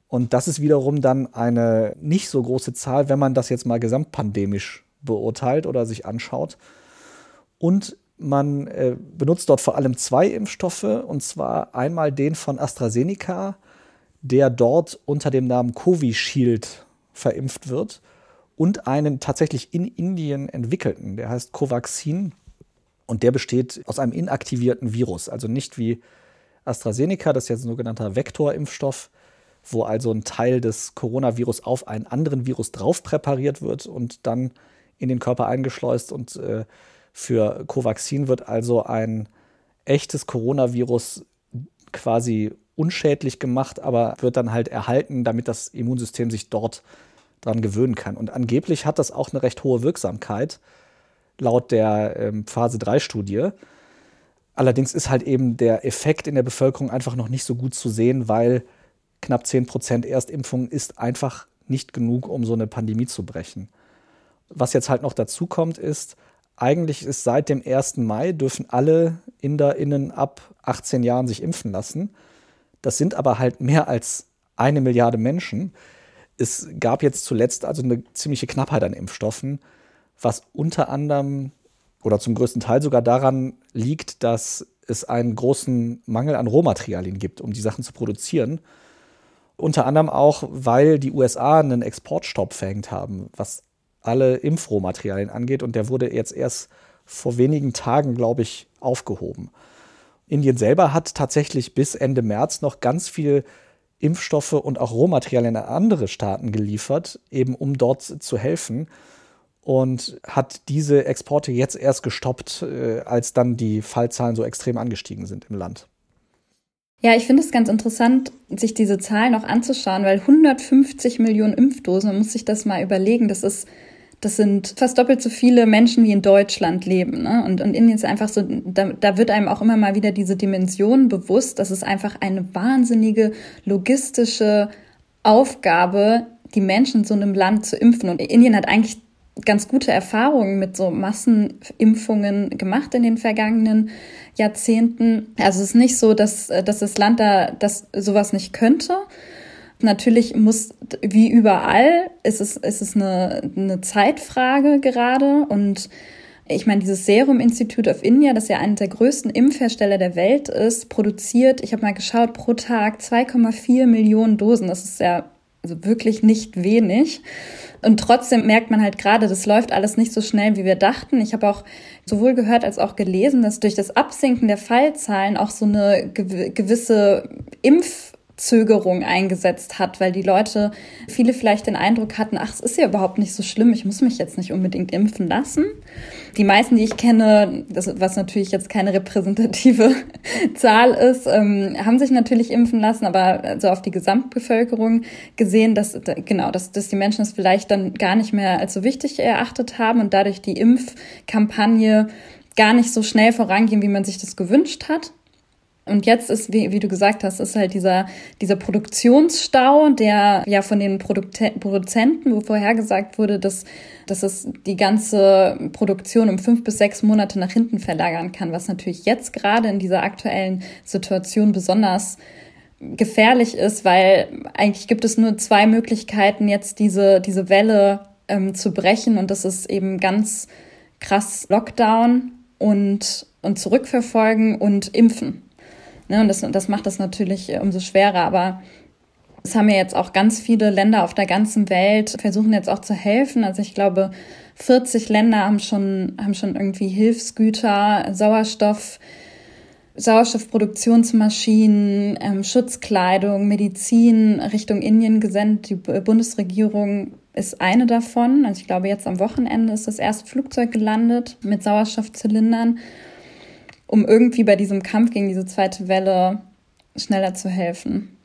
Und das ist wiederum dann eine nicht so große Zahl, wenn man das jetzt mal gesamtpandemisch beurteilt oder sich anschaut. Und man äh, benutzt dort vor allem zwei Impfstoffe, und zwar einmal den von AstraZeneca, der dort unter dem Namen Covishield verimpft wird, und einen tatsächlich in Indien entwickelten, der heißt Covaxin. Und der besteht aus einem inaktivierten Virus, also nicht wie AstraZeneca, das ist jetzt ein sogenannter Vektorimpfstoff, wo also ein Teil des Coronavirus auf einen anderen Virus drauf präpariert wird und dann in den Körper eingeschleust. Und äh, für Covaxin wird also ein echtes Coronavirus quasi unschädlich gemacht, aber wird dann halt erhalten, damit das Immunsystem sich dort dran gewöhnen kann. Und angeblich hat das auch eine recht hohe Wirksamkeit, laut der ähm, Phase 3-Studie. Allerdings ist halt eben der Effekt in der Bevölkerung einfach noch nicht so gut zu sehen, weil knapp 10 Prozent Erstimpfung ist einfach nicht genug, um so eine Pandemie zu brechen. Was jetzt halt noch dazu kommt, ist, eigentlich ist seit dem 1. Mai dürfen alle InderInnen ab 18 Jahren sich impfen lassen. Das sind aber halt mehr als eine Milliarde Menschen. Es gab jetzt zuletzt also eine ziemliche Knappheit an Impfstoffen, was unter anderem oder zum größten Teil sogar daran liegt, dass es einen großen Mangel an Rohmaterialien gibt, um die Sachen zu produzieren. Unter anderem auch, weil die USA einen Exportstopp verhängt haben, was alle Impfrohmaterialien angeht. Und der wurde jetzt erst vor wenigen Tagen, glaube ich, aufgehoben. Indien selber hat tatsächlich bis Ende März noch ganz viel Impfstoffe und auch Rohmaterialien an andere Staaten geliefert, eben um dort zu helfen. Und hat diese Exporte jetzt erst gestoppt, äh, als dann die Fallzahlen so extrem angestiegen sind im Land. Ja, ich finde es ganz interessant, sich diese Zahlen auch anzuschauen, weil 150 Millionen Impfdosen, man muss sich das mal überlegen, das ist das sind fast doppelt so viele Menschen, wie in Deutschland leben. Ne? Und, und Indien ist einfach so, da, da wird einem auch immer mal wieder diese Dimension bewusst, dass es einfach eine wahnsinnige logistische Aufgabe, die Menschen in so einem Land zu impfen. Und Indien hat eigentlich ganz gute Erfahrungen mit so Massenimpfungen gemacht in den vergangenen Jahrzehnten. Also es ist nicht so, dass, dass das Land da das sowas nicht könnte. Natürlich muss, wie überall, ist es, ist es eine, eine Zeitfrage gerade und ich meine, dieses Serum Institute of India, das ja einer der größten Impfhersteller der Welt ist, produziert, ich habe mal geschaut, pro Tag 2,4 Millionen Dosen. Das ist ja also wirklich nicht wenig. Und trotzdem merkt man halt gerade, das läuft alles nicht so schnell, wie wir dachten. Ich habe auch sowohl gehört als auch gelesen, dass durch das Absinken der Fallzahlen auch so eine gewisse Impf Zögerung eingesetzt hat, weil die Leute, viele vielleicht den Eindruck hatten, ach, es ist ja überhaupt nicht so schlimm, ich muss mich jetzt nicht unbedingt impfen lassen. Die meisten, die ich kenne, das, was natürlich jetzt keine repräsentative Zahl ist, ähm, haben sich natürlich impfen lassen, aber so auf die Gesamtbevölkerung gesehen, dass genau, dass, dass die Menschen es vielleicht dann gar nicht mehr als so wichtig erachtet haben und dadurch die Impfkampagne gar nicht so schnell vorangehen, wie man sich das gewünscht hat. Und jetzt ist, wie, wie du gesagt hast, ist halt dieser, dieser Produktionsstau, der ja von den Produkte Produzenten, wo vorher gesagt wurde, dass, dass es die ganze Produktion um fünf bis sechs Monate nach hinten verlagern kann, was natürlich jetzt gerade in dieser aktuellen Situation besonders gefährlich ist, weil eigentlich gibt es nur zwei Möglichkeiten, jetzt diese, diese Welle ähm, zu brechen. Und das ist eben ganz krass Lockdown und, und zurückverfolgen und impfen. Ne, und das, das macht das natürlich äh, umso schwerer. Aber es haben ja jetzt auch ganz viele Länder auf der ganzen Welt, versuchen jetzt auch zu helfen. Also ich glaube, 40 Länder haben schon, haben schon irgendwie Hilfsgüter, Sauerstoff, Sauerstoffproduktionsmaschinen, ähm, Schutzkleidung, Medizin Richtung Indien gesendet. Die Bundesregierung ist eine davon. Also ich glaube, jetzt am Wochenende ist das erste Flugzeug gelandet mit Sauerstoffzylindern, um irgendwie bei diesem Kampf gegen diese zweite Welle schneller zu helfen.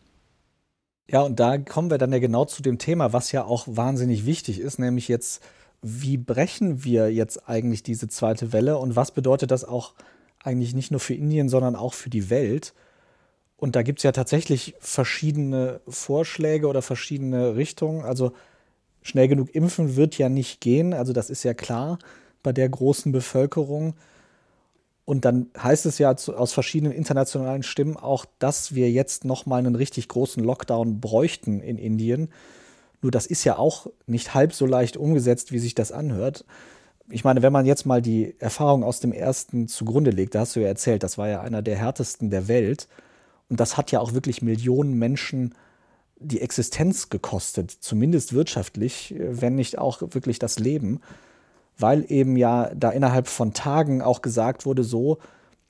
Ja, und da kommen wir dann ja genau zu dem Thema, was ja auch wahnsinnig wichtig ist, nämlich jetzt, wie brechen wir jetzt eigentlich diese zweite Welle und was bedeutet das auch eigentlich nicht nur für Indien, sondern auch für die Welt? Und da gibt es ja tatsächlich verschiedene Vorschläge oder verschiedene Richtungen. Also schnell genug impfen wird ja nicht gehen. Also das ist ja klar bei der großen Bevölkerung. Und dann heißt es ja zu, aus verschiedenen internationalen Stimmen auch, dass wir jetzt noch mal einen richtig großen Lockdown bräuchten in Indien. Nur das ist ja auch nicht halb so leicht umgesetzt, wie sich das anhört. Ich meine, wenn man jetzt mal die Erfahrung aus dem ersten zugrunde legt, da hast du ja erzählt, das war ja einer der härtesten der Welt. Und das hat ja auch wirklich Millionen Menschen die Existenz gekostet, zumindest wirtschaftlich, wenn nicht auch wirklich das Leben, weil eben ja da innerhalb von Tagen auch gesagt wurde, so,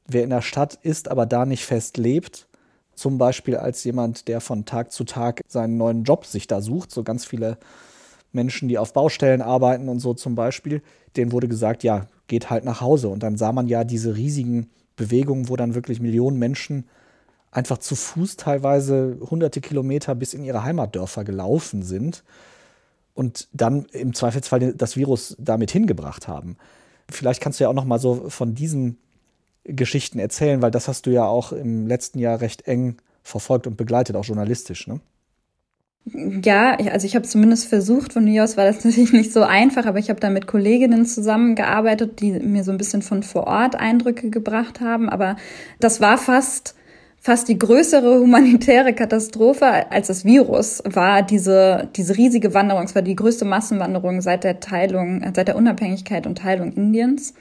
wer in der Stadt ist, aber da nicht fest lebt, zum Beispiel als jemand, der von Tag zu Tag seinen neuen Job sich da sucht, so ganz viele Menschen, die auf Baustellen arbeiten und so zum Beispiel, denen wurde gesagt, ja, geht halt nach Hause. Und dann sah man ja diese riesigen Bewegungen, wo dann wirklich Millionen Menschen einfach zu Fuß teilweise hunderte Kilometer bis in ihre Heimatdörfer gelaufen sind und dann im Zweifelsfall das Virus damit hingebracht haben. Vielleicht kannst du ja auch noch mal so von diesen Geschichten erzählen, weil das hast du ja auch im letzten Jahr recht eng verfolgt und begleitet, auch journalistisch, ne? Ja, also ich habe zumindest versucht, von mir aus war das natürlich nicht so einfach, aber ich habe da mit Kolleginnen zusammengearbeitet, die mir so ein bisschen von vor Ort Eindrücke gebracht haben. Aber das war fast fast die größere humanitäre Katastrophe als das Virus war diese, diese riesige Wanderung. Es war die größte Massenwanderung seit der Teilung, seit der Unabhängigkeit und Teilung Indiens.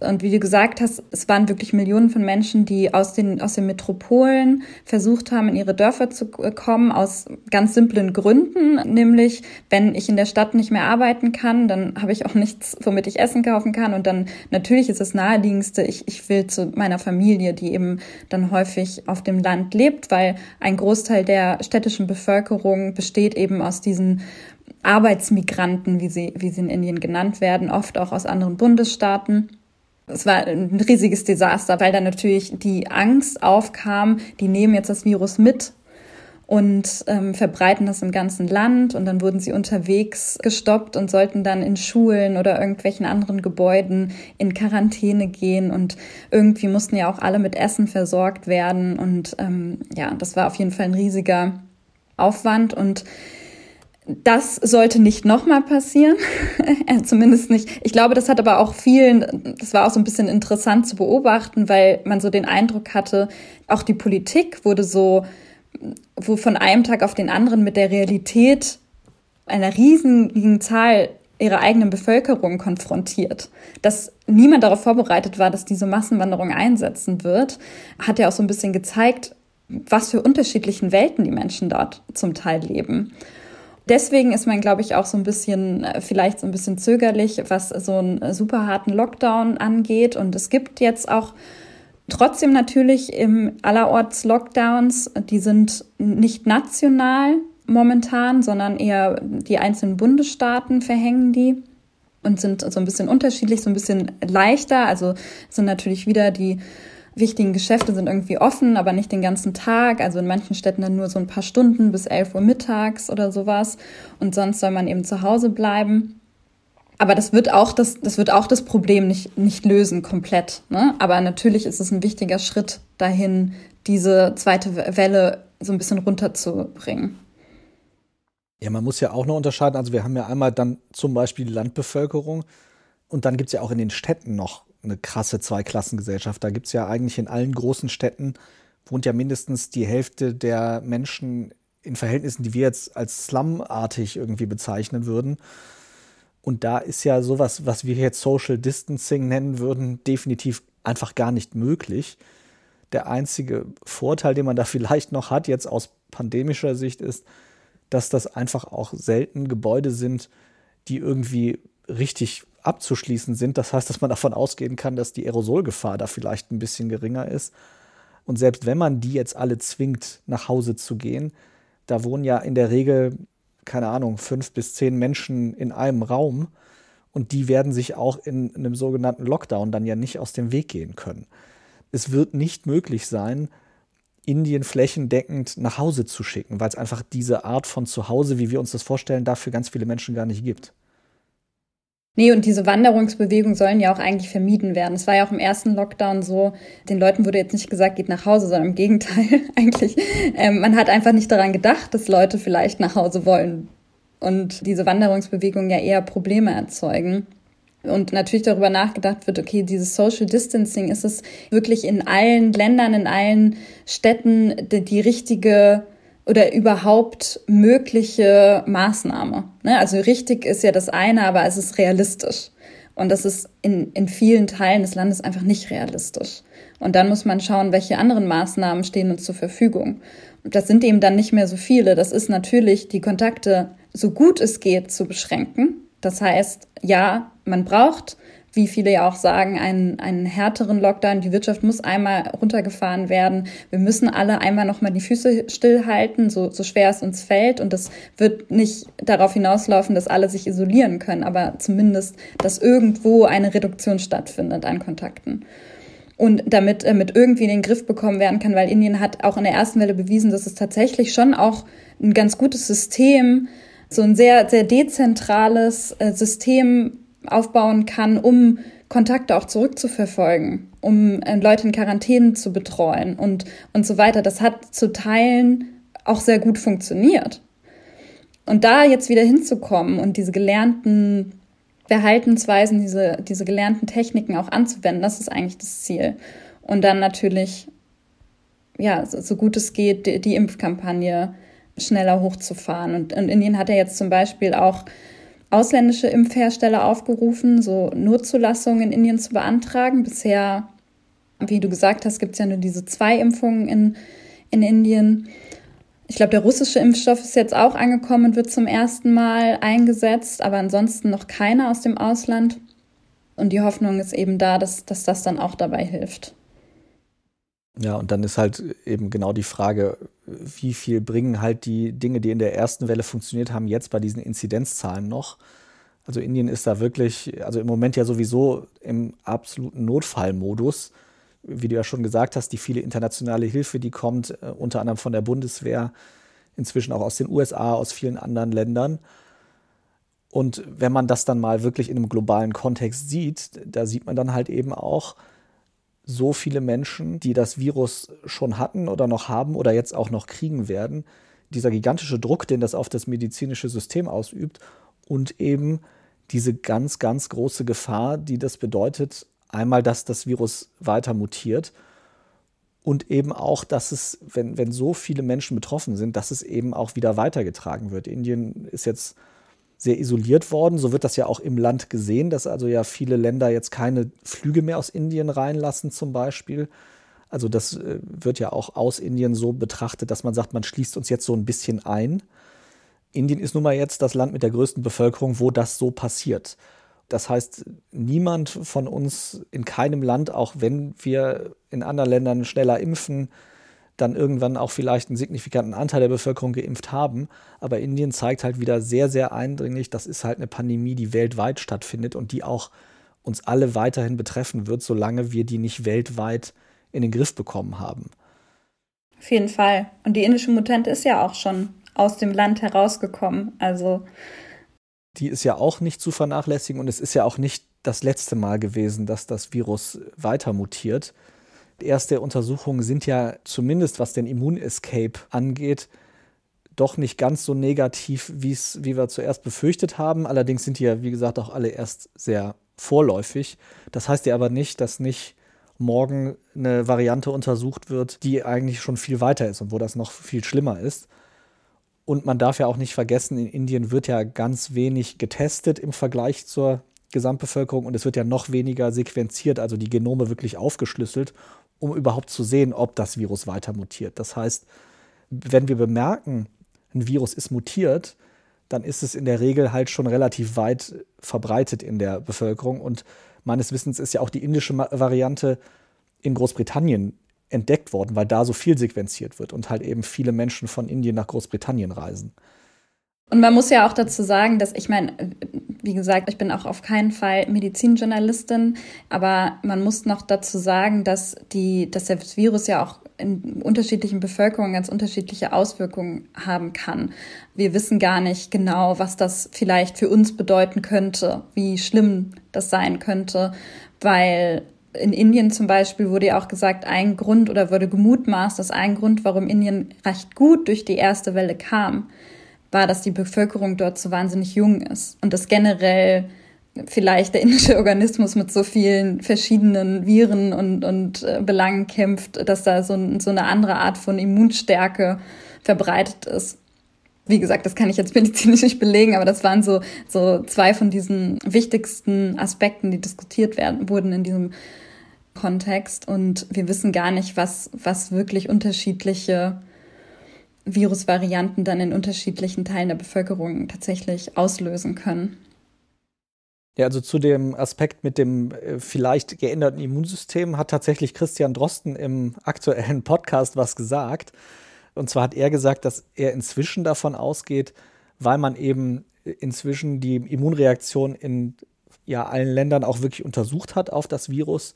Und wie du gesagt hast, es waren wirklich Millionen von Menschen, die aus den, aus den Metropolen versucht haben, in ihre Dörfer zu kommen, aus ganz simplen Gründen. Nämlich, wenn ich in der Stadt nicht mehr arbeiten kann, dann habe ich auch nichts, womit ich Essen kaufen kann. Und dann natürlich ist das naheliegendste, ich, ich will zu meiner Familie, die eben dann häufig auf dem Land lebt, weil ein Großteil der städtischen Bevölkerung besteht eben aus diesen Arbeitsmigranten, wie sie, wie sie in Indien genannt werden, oft auch aus anderen Bundesstaaten. Es war ein riesiges Desaster, weil dann natürlich die Angst aufkam, die nehmen jetzt das Virus mit und ähm, verbreiten das im ganzen Land. Und dann wurden sie unterwegs gestoppt und sollten dann in Schulen oder irgendwelchen anderen Gebäuden in Quarantäne gehen. Und irgendwie mussten ja auch alle mit Essen versorgt werden. Und ähm, ja, das war auf jeden Fall ein riesiger Aufwand. Und das sollte nicht nochmal passieren. Äh, zumindest nicht. Ich glaube, das hat aber auch vielen, das war auch so ein bisschen interessant zu beobachten, weil man so den Eindruck hatte, auch die Politik wurde so, wo von einem Tag auf den anderen mit der Realität einer riesigen Zahl ihrer eigenen Bevölkerung konfrontiert. Dass niemand darauf vorbereitet war, dass diese Massenwanderung einsetzen wird, hat ja auch so ein bisschen gezeigt, was für unterschiedlichen Welten die Menschen dort zum Teil leben. Deswegen ist man, glaube ich, auch so ein bisschen, äh, vielleicht so ein bisschen zögerlich, was so einen super harten Lockdown angeht. Und es gibt jetzt auch trotzdem natürlich im allerorts Lockdowns, die sind nicht national momentan, sondern eher die einzelnen Bundesstaaten verhängen die und sind so ein bisschen unterschiedlich, so ein bisschen leichter. Also sind natürlich wieder die wichtigen Geschäfte sind irgendwie offen, aber nicht den ganzen Tag. Also in manchen Städten dann nur so ein paar Stunden bis 11 Uhr mittags oder sowas. Und sonst soll man eben zu Hause bleiben. Aber das wird auch das, das wird auch das Problem nicht, nicht lösen komplett. Ne? Aber natürlich ist es ein wichtiger Schritt dahin, diese zweite Welle so ein bisschen runterzubringen. Ja, man muss ja auch noch unterscheiden. Also wir haben ja einmal dann zum Beispiel die Landbevölkerung und dann gibt es ja auch in den Städten noch eine krasse Zweiklassengesellschaft. Da gibt es ja eigentlich in allen großen Städten, wohnt ja mindestens die Hälfte der Menschen in Verhältnissen, die wir jetzt als slumartig irgendwie bezeichnen würden. Und da ist ja sowas, was wir jetzt Social Distancing nennen würden, definitiv einfach gar nicht möglich. Der einzige Vorteil, den man da vielleicht noch hat, jetzt aus pandemischer Sicht, ist, dass das einfach auch selten Gebäude sind, die irgendwie richtig abzuschließen sind. Das heißt, dass man davon ausgehen kann, dass die Aerosolgefahr da vielleicht ein bisschen geringer ist. Und selbst wenn man die jetzt alle zwingt, nach Hause zu gehen, da wohnen ja in der Regel, keine Ahnung, fünf bis zehn Menschen in einem Raum und die werden sich auch in einem sogenannten Lockdown dann ja nicht aus dem Weg gehen können. Es wird nicht möglich sein, Indien flächendeckend nach Hause zu schicken, weil es einfach diese Art von Zuhause, wie wir uns das vorstellen, dafür ganz viele Menschen gar nicht gibt. Nee, und diese Wanderungsbewegungen sollen ja auch eigentlich vermieden werden. Es war ja auch im ersten Lockdown so, den Leuten wurde jetzt nicht gesagt, geht nach Hause, sondern im Gegenteil eigentlich. Ähm, man hat einfach nicht daran gedacht, dass Leute vielleicht nach Hause wollen. Und diese Wanderungsbewegungen ja eher Probleme erzeugen und natürlich darüber nachgedacht wird, okay, dieses Social Distancing, ist es wirklich in allen Ländern, in allen Städten die, die richtige oder überhaupt mögliche Maßnahme. Ne? Also richtig ist ja das eine, aber es ist realistisch. Und das ist in, in vielen Teilen des Landes einfach nicht realistisch. Und dann muss man schauen, welche anderen Maßnahmen stehen uns zur Verfügung. Und das sind eben dann nicht mehr so viele. Das ist natürlich, die Kontakte so gut es geht zu beschränken. Das heißt, ja, man braucht, wie viele ja auch sagen, einen, einen härteren Lockdown. Die Wirtschaft muss einmal runtergefahren werden. Wir müssen alle einmal nochmal die Füße stillhalten, so, so schwer es uns fällt. Und das wird nicht darauf hinauslaufen, dass alle sich isolieren können, aber zumindest, dass irgendwo eine Reduktion stattfindet an Kontakten und damit äh, mit irgendwie in den Griff bekommen werden kann, weil Indien hat auch in der ersten Welle bewiesen, dass es tatsächlich schon auch ein ganz gutes System, so ein sehr, sehr dezentrales äh, System aufbauen kann, um Kontakte auch zurückzuverfolgen, um äh, Leute in Quarantäne zu betreuen und, und so weiter. Das hat zu Teilen auch sehr gut funktioniert. Und da jetzt wieder hinzukommen und diese gelernten Verhaltensweisen, diese, diese gelernten Techniken auch anzuwenden, das ist eigentlich das Ziel. Und dann natürlich, ja, so, so gut es geht, die, die Impfkampagne schneller hochzufahren. Und, und Indien hat ja jetzt zum Beispiel auch ausländische Impfhersteller aufgerufen, so Notzulassungen in Indien zu beantragen. Bisher, wie du gesagt hast, gibt es ja nur diese zwei Impfungen in, in Indien. Ich glaube, der russische Impfstoff ist jetzt auch angekommen und wird zum ersten Mal eingesetzt, aber ansonsten noch keiner aus dem Ausland. Und die Hoffnung ist eben da, dass, dass das dann auch dabei hilft. Ja, und dann ist halt eben genau die Frage, wie viel bringen halt die Dinge, die in der ersten Welle funktioniert haben, jetzt bei diesen Inzidenzzahlen noch? Also Indien ist da wirklich, also im Moment ja sowieso im absoluten Notfallmodus. Wie du ja schon gesagt hast, die viele internationale Hilfe, die kommt, äh, unter anderem von der Bundeswehr, inzwischen auch aus den USA, aus vielen anderen Ländern. Und wenn man das dann mal wirklich in einem globalen Kontext sieht, da sieht man dann halt eben auch, so viele Menschen, die das Virus schon hatten oder noch haben oder jetzt auch noch kriegen werden, dieser gigantische Druck, den das auf das medizinische System ausübt und eben diese ganz, ganz große Gefahr, die das bedeutet, einmal, dass das Virus weiter mutiert und eben auch, dass es, wenn, wenn so viele Menschen betroffen sind, dass es eben auch wieder weitergetragen wird. Indien ist jetzt sehr isoliert worden. So wird das ja auch im Land gesehen, dass also ja viele Länder jetzt keine Flüge mehr aus Indien reinlassen zum Beispiel. Also das äh, wird ja auch aus Indien so betrachtet, dass man sagt, man schließt uns jetzt so ein bisschen ein. Indien ist nun mal jetzt das Land mit der größten Bevölkerung, wo das so passiert. Das heißt, niemand von uns in keinem Land, auch wenn wir in anderen Ländern schneller impfen, dann irgendwann auch vielleicht einen signifikanten Anteil der Bevölkerung geimpft haben. Aber Indien zeigt halt wieder sehr, sehr eindringlich, das ist halt eine Pandemie, die weltweit stattfindet und die auch uns alle weiterhin betreffen wird, solange wir die nicht weltweit in den Griff bekommen haben. Auf jeden Fall. Und die indische Mutante ist ja auch schon aus dem Land herausgekommen. Also die ist ja auch nicht zu vernachlässigen und es ist ja auch nicht das letzte Mal gewesen, dass das Virus weiter mutiert. Erste Untersuchungen sind ja zumindest, was den Immunescape angeht, doch nicht ganz so negativ, wie wir zuerst befürchtet haben. Allerdings sind die ja, wie gesagt, auch alle erst sehr vorläufig. Das heißt ja aber nicht, dass nicht morgen eine Variante untersucht wird, die eigentlich schon viel weiter ist und wo das noch viel schlimmer ist. Und man darf ja auch nicht vergessen, in Indien wird ja ganz wenig getestet im Vergleich zur Gesamtbevölkerung und es wird ja noch weniger sequenziert, also die Genome wirklich aufgeschlüsselt, um überhaupt zu sehen, ob das Virus weiter mutiert. Das heißt, wenn wir bemerken, ein Virus ist mutiert, dann ist es in der Regel halt schon relativ weit verbreitet in der Bevölkerung. Und meines Wissens ist ja auch die indische Variante in Großbritannien entdeckt worden, weil da so viel sequenziert wird und halt eben viele Menschen von Indien nach Großbritannien reisen. Und man muss ja auch dazu sagen, dass ich meine, wie gesagt, ich bin auch auf keinen Fall Medizinjournalistin, aber man muss noch dazu sagen, dass die, dass das Virus ja auch in unterschiedlichen Bevölkerungen ganz unterschiedliche Auswirkungen haben kann. Wir wissen gar nicht genau, was das vielleicht für uns bedeuten könnte, wie schlimm das sein könnte, weil in Indien zum Beispiel wurde ja auch gesagt, ein Grund oder wurde gemutmaßt, dass ein Grund, warum Indien recht gut durch die erste Welle kam, war, dass die Bevölkerung dort so wahnsinnig jung ist und dass generell vielleicht der indische Organismus mit so vielen verschiedenen Viren und, und äh, Belangen kämpft, dass da so, so eine andere Art von Immunstärke verbreitet ist. Wie gesagt, das kann ich jetzt medizinisch nicht belegen, aber das waren so, so zwei von diesen wichtigsten Aspekten, die diskutiert werden, wurden in diesem Kontext. Und wir wissen gar nicht, was, was wirklich unterschiedliche Virusvarianten dann in unterschiedlichen Teilen der Bevölkerung tatsächlich auslösen können. Ja, also zu dem Aspekt mit dem äh, vielleicht geänderten Immunsystem hat tatsächlich Christian Drosten im aktuellen Podcast was gesagt. Und zwar hat er gesagt, dass er inzwischen davon ausgeht, weil man eben inzwischen die Immunreaktion in ja, allen Ländern auch wirklich untersucht hat auf das Virus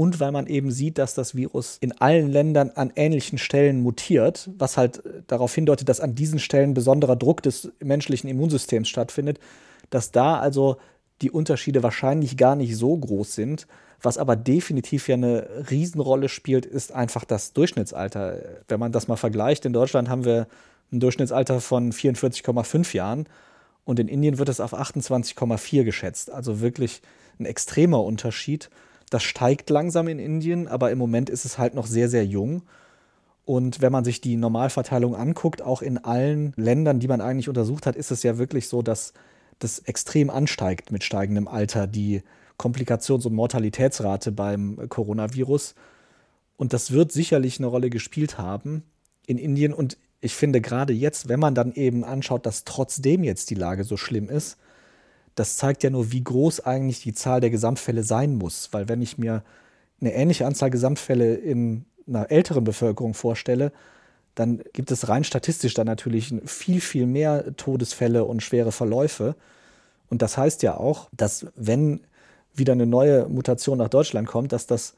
und weil man eben sieht, dass das Virus in allen Ländern an ähnlichen Stellen mutiert, was halt darauf hindeutet, dass an diesen Stellen besonderer Druck des menschlichen Immunsystems stattfindet, dass da also die Unterschiede wahrscheinlich gar nicht so groß sind. Was aber definitiv ja eine Riesenrolle spielt, ist einfach das Durchschnittsalter. Wenn man das mal vergleicht, in Deutschland haben wir ein Durchschnittsalter von 44,5 Jahren und in Indien wird es auf 28,4 geschätzt. Also wirklich ein extremer Unterschied. Das steigt langsam in Indien, aber im Moment ist es halt noch sehr, sehr jung. Und wenn man sich die Normalverteilung anguckt, auch in allen Ländern, die man eigentlich untersucht hat, ist es ja wirklich so, dass das extrem ansteigt mit steigendem Alter, die Komplikations- und Mortalitätsrate beim Coronavirus. Und das wird sicherlich eine Rolle gespielt haben in Indien. Und ich finde gerade jetzt, wenn man dann eben anschaut, dass trotzdem jetzt die Lage so schlimm ist, das zeigt ja nur, wie groß eigentlich die Zahl der Gesamtfälle sein muss. Weil wenn ich mir eine ähnliche Anzahl Gesamtfälle in einer älteren Bevölkerung vorstelle, dann gibt es rein statistisch dann natürlich viel, viel mehr Todesfälle und schwere Verläufe. Und das heißt ja auch, dass wenn wieder eine neue Mutation nach Deutschland kommt, dass das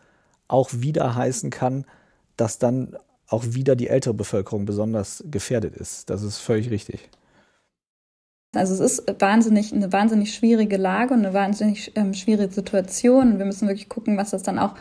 auch wieder heißen kann, dass dann auch wieder die ältere Bevölkerung besonders gefährdet ist. Das ist völlig richtig. Also es ist wahnsinnig, eine wahnsinnig schwierige Lage und eine wahnsinnig ähm, schwierige Situation. Wir müssen wirklich gucken, was das dann auch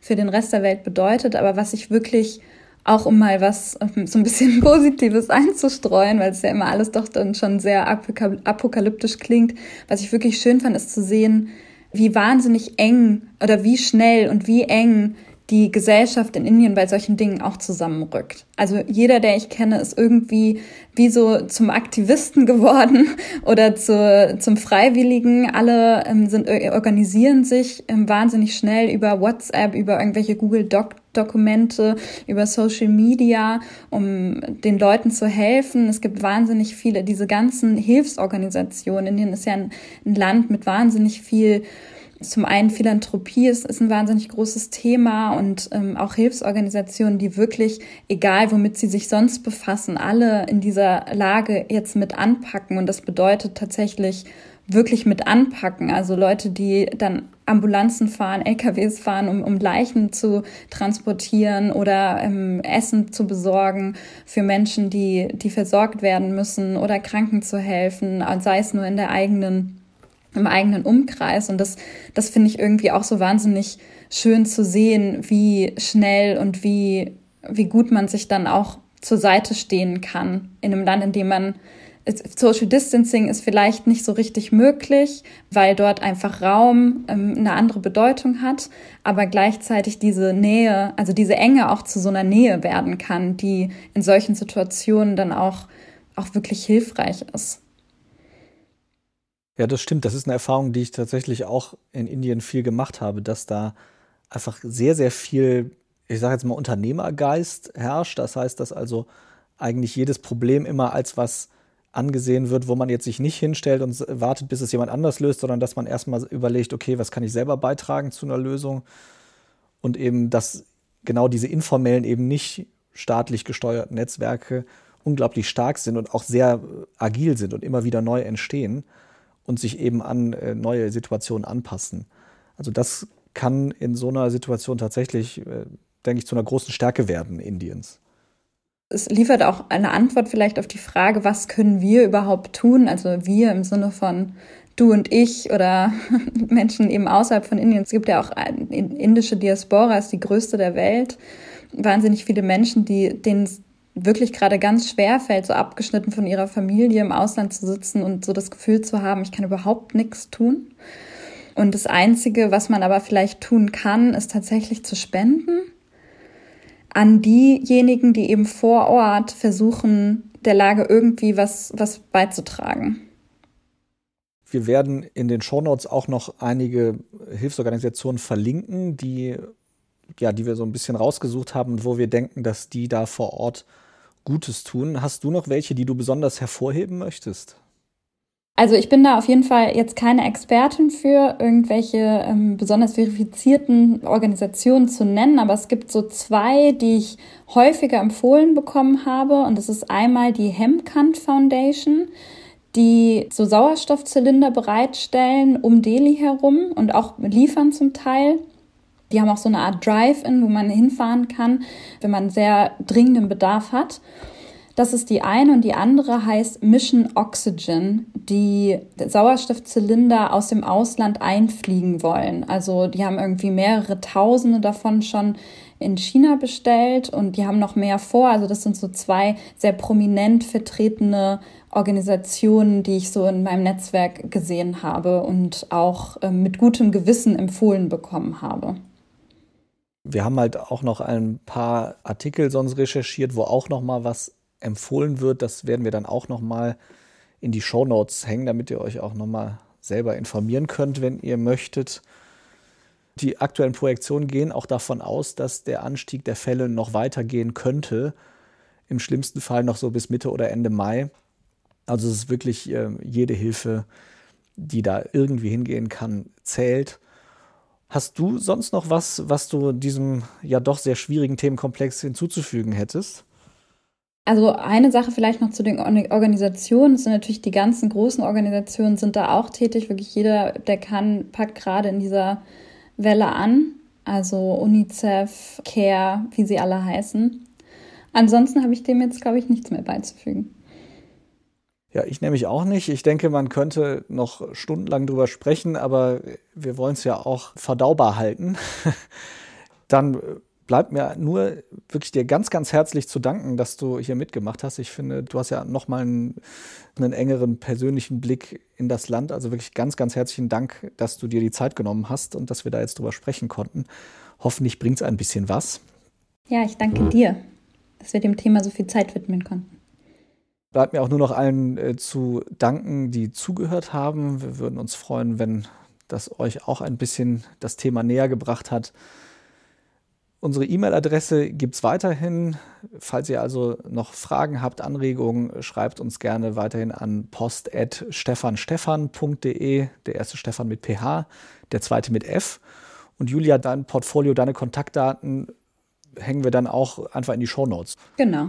für den Rest der Welt bedeutet. Aber was ich wirklich auch um mal was ähm, so ein bisschen Positives einzustreuen, weil es ja immer alles doch dann schon sehr apokalyptisch klingt. Was ich wirklich schön fand, ist zu sehen, wie wahnsinnig eng oder wie schnell und wie eng die Gesellschaft in Indien bei solchen Dingen auch zusammenrückt. Also jeder, der ich kenne, ist irgendwie wie so zum Aktivisten geworden oder zu, zum Freiwilligen. Alle ähm, sind, äh, organisieren sich ähm, wahnsinnig schnell über WhatsApp, über irgendwelche Google Doc Dokumente, über Social Media, um den Leuten zu helfen. Es gibt wahnsinnig viele, diese ganzen Hilfsorganisationen. Indien ist ja ein, ein Land mit wahnsinnig viel zum einen Philanthropie ist, ist ein wahnsinnig großes Thema und ähm, auch Hilfsorganisationen, die wirklich, egal womit sie sich sonst befassen, alle in dieser Lage jetzt mit anpacken. Und das bedeutet tatsächlich wirklich mit anpacken. Also Leute, die dann Ambulanzen fahren, LKWs fahren, um, um Leichen zu transportieren oder ähm, Essen zu besorgen für Menschen, die, die versorgt werden müssen oder Kranken zu helfen, sei es nur in der eigenen, im eigenen Umkreis. Und das, das finde ich irgendwie auch so wahnsinnig schön zu sehen, wie schnell und wie, wie gut man sich dann auch zur Seite stehen kann in einem Land, in dem man Social Distancing ist vielleicht nicht so richtig möglich, weil dort einfach Raum ähm, eine andere Bedeutung hat, aber gleichzeitig diese Nähe, also diese Enge auch zu so einer Nähe werden kann, die in solchen Situationen dann auch, auch wirklich hilfreich ist. Ja, das stimmt. Das ist eine Erfahrung, die ich tatsächlich auch in Indien viel gemacht habe, dass da einfach sehr, sehr viel, ich sage jetzt mal, Unternehmergeist herrscht. Das heißt, dass also eigentlich jedes Problem immer als was angesehen wird, wo man jetzt sich nicht hinstellt und wartet, bis es jemand anders löst, sondern dass man erstmal überlegt, okay, was kann ich selber beitragen zu einer Lösung und eben, dass genau diese informellen, eben nicht staatlich gesteuerten Netzwerke unglaublich stark sind und auch sehr agil sind und immer wieder neu entstehen und sich eben an äh, neue Situationen anpassen. Also das kann in so einer Situation tatsächlich, äh, denke ich, zu einer großen Stärke werden Indiens es liefert auch eine Antwort vielleicht auf die Frage, was können wir überhaupt tun? Also wir im Sinne von du und ich oder Menschen eben außerhalb von Indien. Es gibt ja auch eine indische Diaspora, ist die größte der Welt. Wahnsinnig viele Menschen, die denen es wirklich gerade ganz schwer fällt, so abgeschnitten von ihrer Familie im Ausland zu sitzen und so das Gefühl zu haben, ich kann überhaupt nichts tun. Und das Einzige, was man aber vielleicht tun kann, ist tatsächlich zu spenden an diejenigen, die eben vor Ort versuchen, der Lage irgendwie was, was beizutragen. Wir werden in den Shownotes auch noch einige Hilfsorganisationen verlinken, die, ja, die wir so ein bisschen rausgesucht haben wo wir denken, dass die da vor Ort Gutes tun. Hast du noch welche, die du besonders hervorheben möchtest? Also ich bin da auf jeden Fall jetzt keine Expertin für irgendwelche ähm, besonders verifizierten Organisationen zu nennen, aber es gibt so zwei, die ich häufiger empfohlen bekommen habe. Und das ist einmal die Hemkant Foundation, die so Sauerstoffzylinder bereitstellen um Delhi herum und auch liefern zum Teil. Die haben auch so eine Art Drive-In, wo man hinfahren kann, wenn man sehr dringenden Bedarf hat. Das ist die eine und die andere heißt Mission Oxygen, die Sauerstoffzylinder aus dem Ausland einfliegen wollen. Also die haben irgendwie mehrere Tausende davon schon in China bestellt und die haben noch mehr vor. Also das sind so zwei sehr prominent vertretene Organisationen, die ich so in meinem Netzwerk gesehen habe und auch äh, mit gutem Gewissen empfohlen bekommen habe. Wir haben halt auch noch ein paar Artikel sonst recherchiert, wo auch noch mal was empfohlen wird. Das werden wir dann auch noch mal in die Show Notes hängen, damit ihr euch auch noch mal selber informieren könnt, wenn ihr möchtet. Die aktuellen Projektionen gehen auch davon aus, dass der Anstieg der Fälle noch weitergehen könnte. Im schlimmsten Fall noch so bis Mitte oder Ende Mai. Also es ist wirklich äh, jede Hilfe, die da irgendwie hingehen kann, zählt. Hast du sonst noch was, was du diesem ja doch sehr schwierigen Themenkomplex hinzuzufügen hättest? Also eine Sache vielleicht noch zu den Organisationen. Es sind natürlich die ganzen großen Organisationen sind da auch tätig. Wirklich jeder, der kann, packt gerade in dieser Welle an. Also UNICEF, CARE, wie sie alle heißen. Ansonsten habe ich dem jetzt, glaube ich, nichts mehr beizufügen. Ja, ich nämlich auch nicht. Ich denke, man könnte noch stundenlang drüber sprechen, aber wir wollen es ja auch verdaubar halten. Dann bleibt mir nur wirklich dir ganz, ganz herzlich zu danken, dass du hier mitgemacht hast. Ich finde, du hast ja nochmal einen, einen engeren persönlichen Blick in das Land. Also wirklich ganz, ganz herzlichen Dank, dass du dir die Zeit genommen hast und dass wir da jetzt drüber sprechen konnten. Hoffentlich bringt es ein bisschen was. Ja, ich danke dir, dass wir dem Thema so viel Zeit widmen konnten. Bleibt mir auch nur noch allen äh, zu danken, die zugehört haben. Wir würden uns freuen, wenn das euch auch ein bisschen das Thema näher gebracht hat. Unsere E-Mail-Adresse gibt es weiterhin. Falls ihr also noch Fragen habt, Anregungen, schreibt uns gerne weiterhin an post.stefanstefan.de. Der erste Stefan mit PH, der zweite mit F. Und Julia, dein Portfolio, deine Kontaktdaten hängen wir dann auch einfach in die Show Notes. Genau.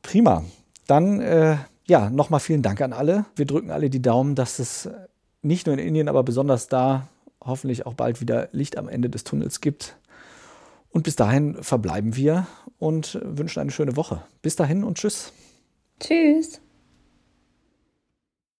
Prima. Dann, äh, ja, nochmal vielen Dank an alle. Wir drücken alle die Daumen, dass es nicht nur in Indien, aber besonders da hoffentlich auch bald wieder Licht am Ende des Tunnels gibt. Und bis dahin verbleiben wir und wünschen eine schöne Woche. Bis dahin und tschüss. Tschüss.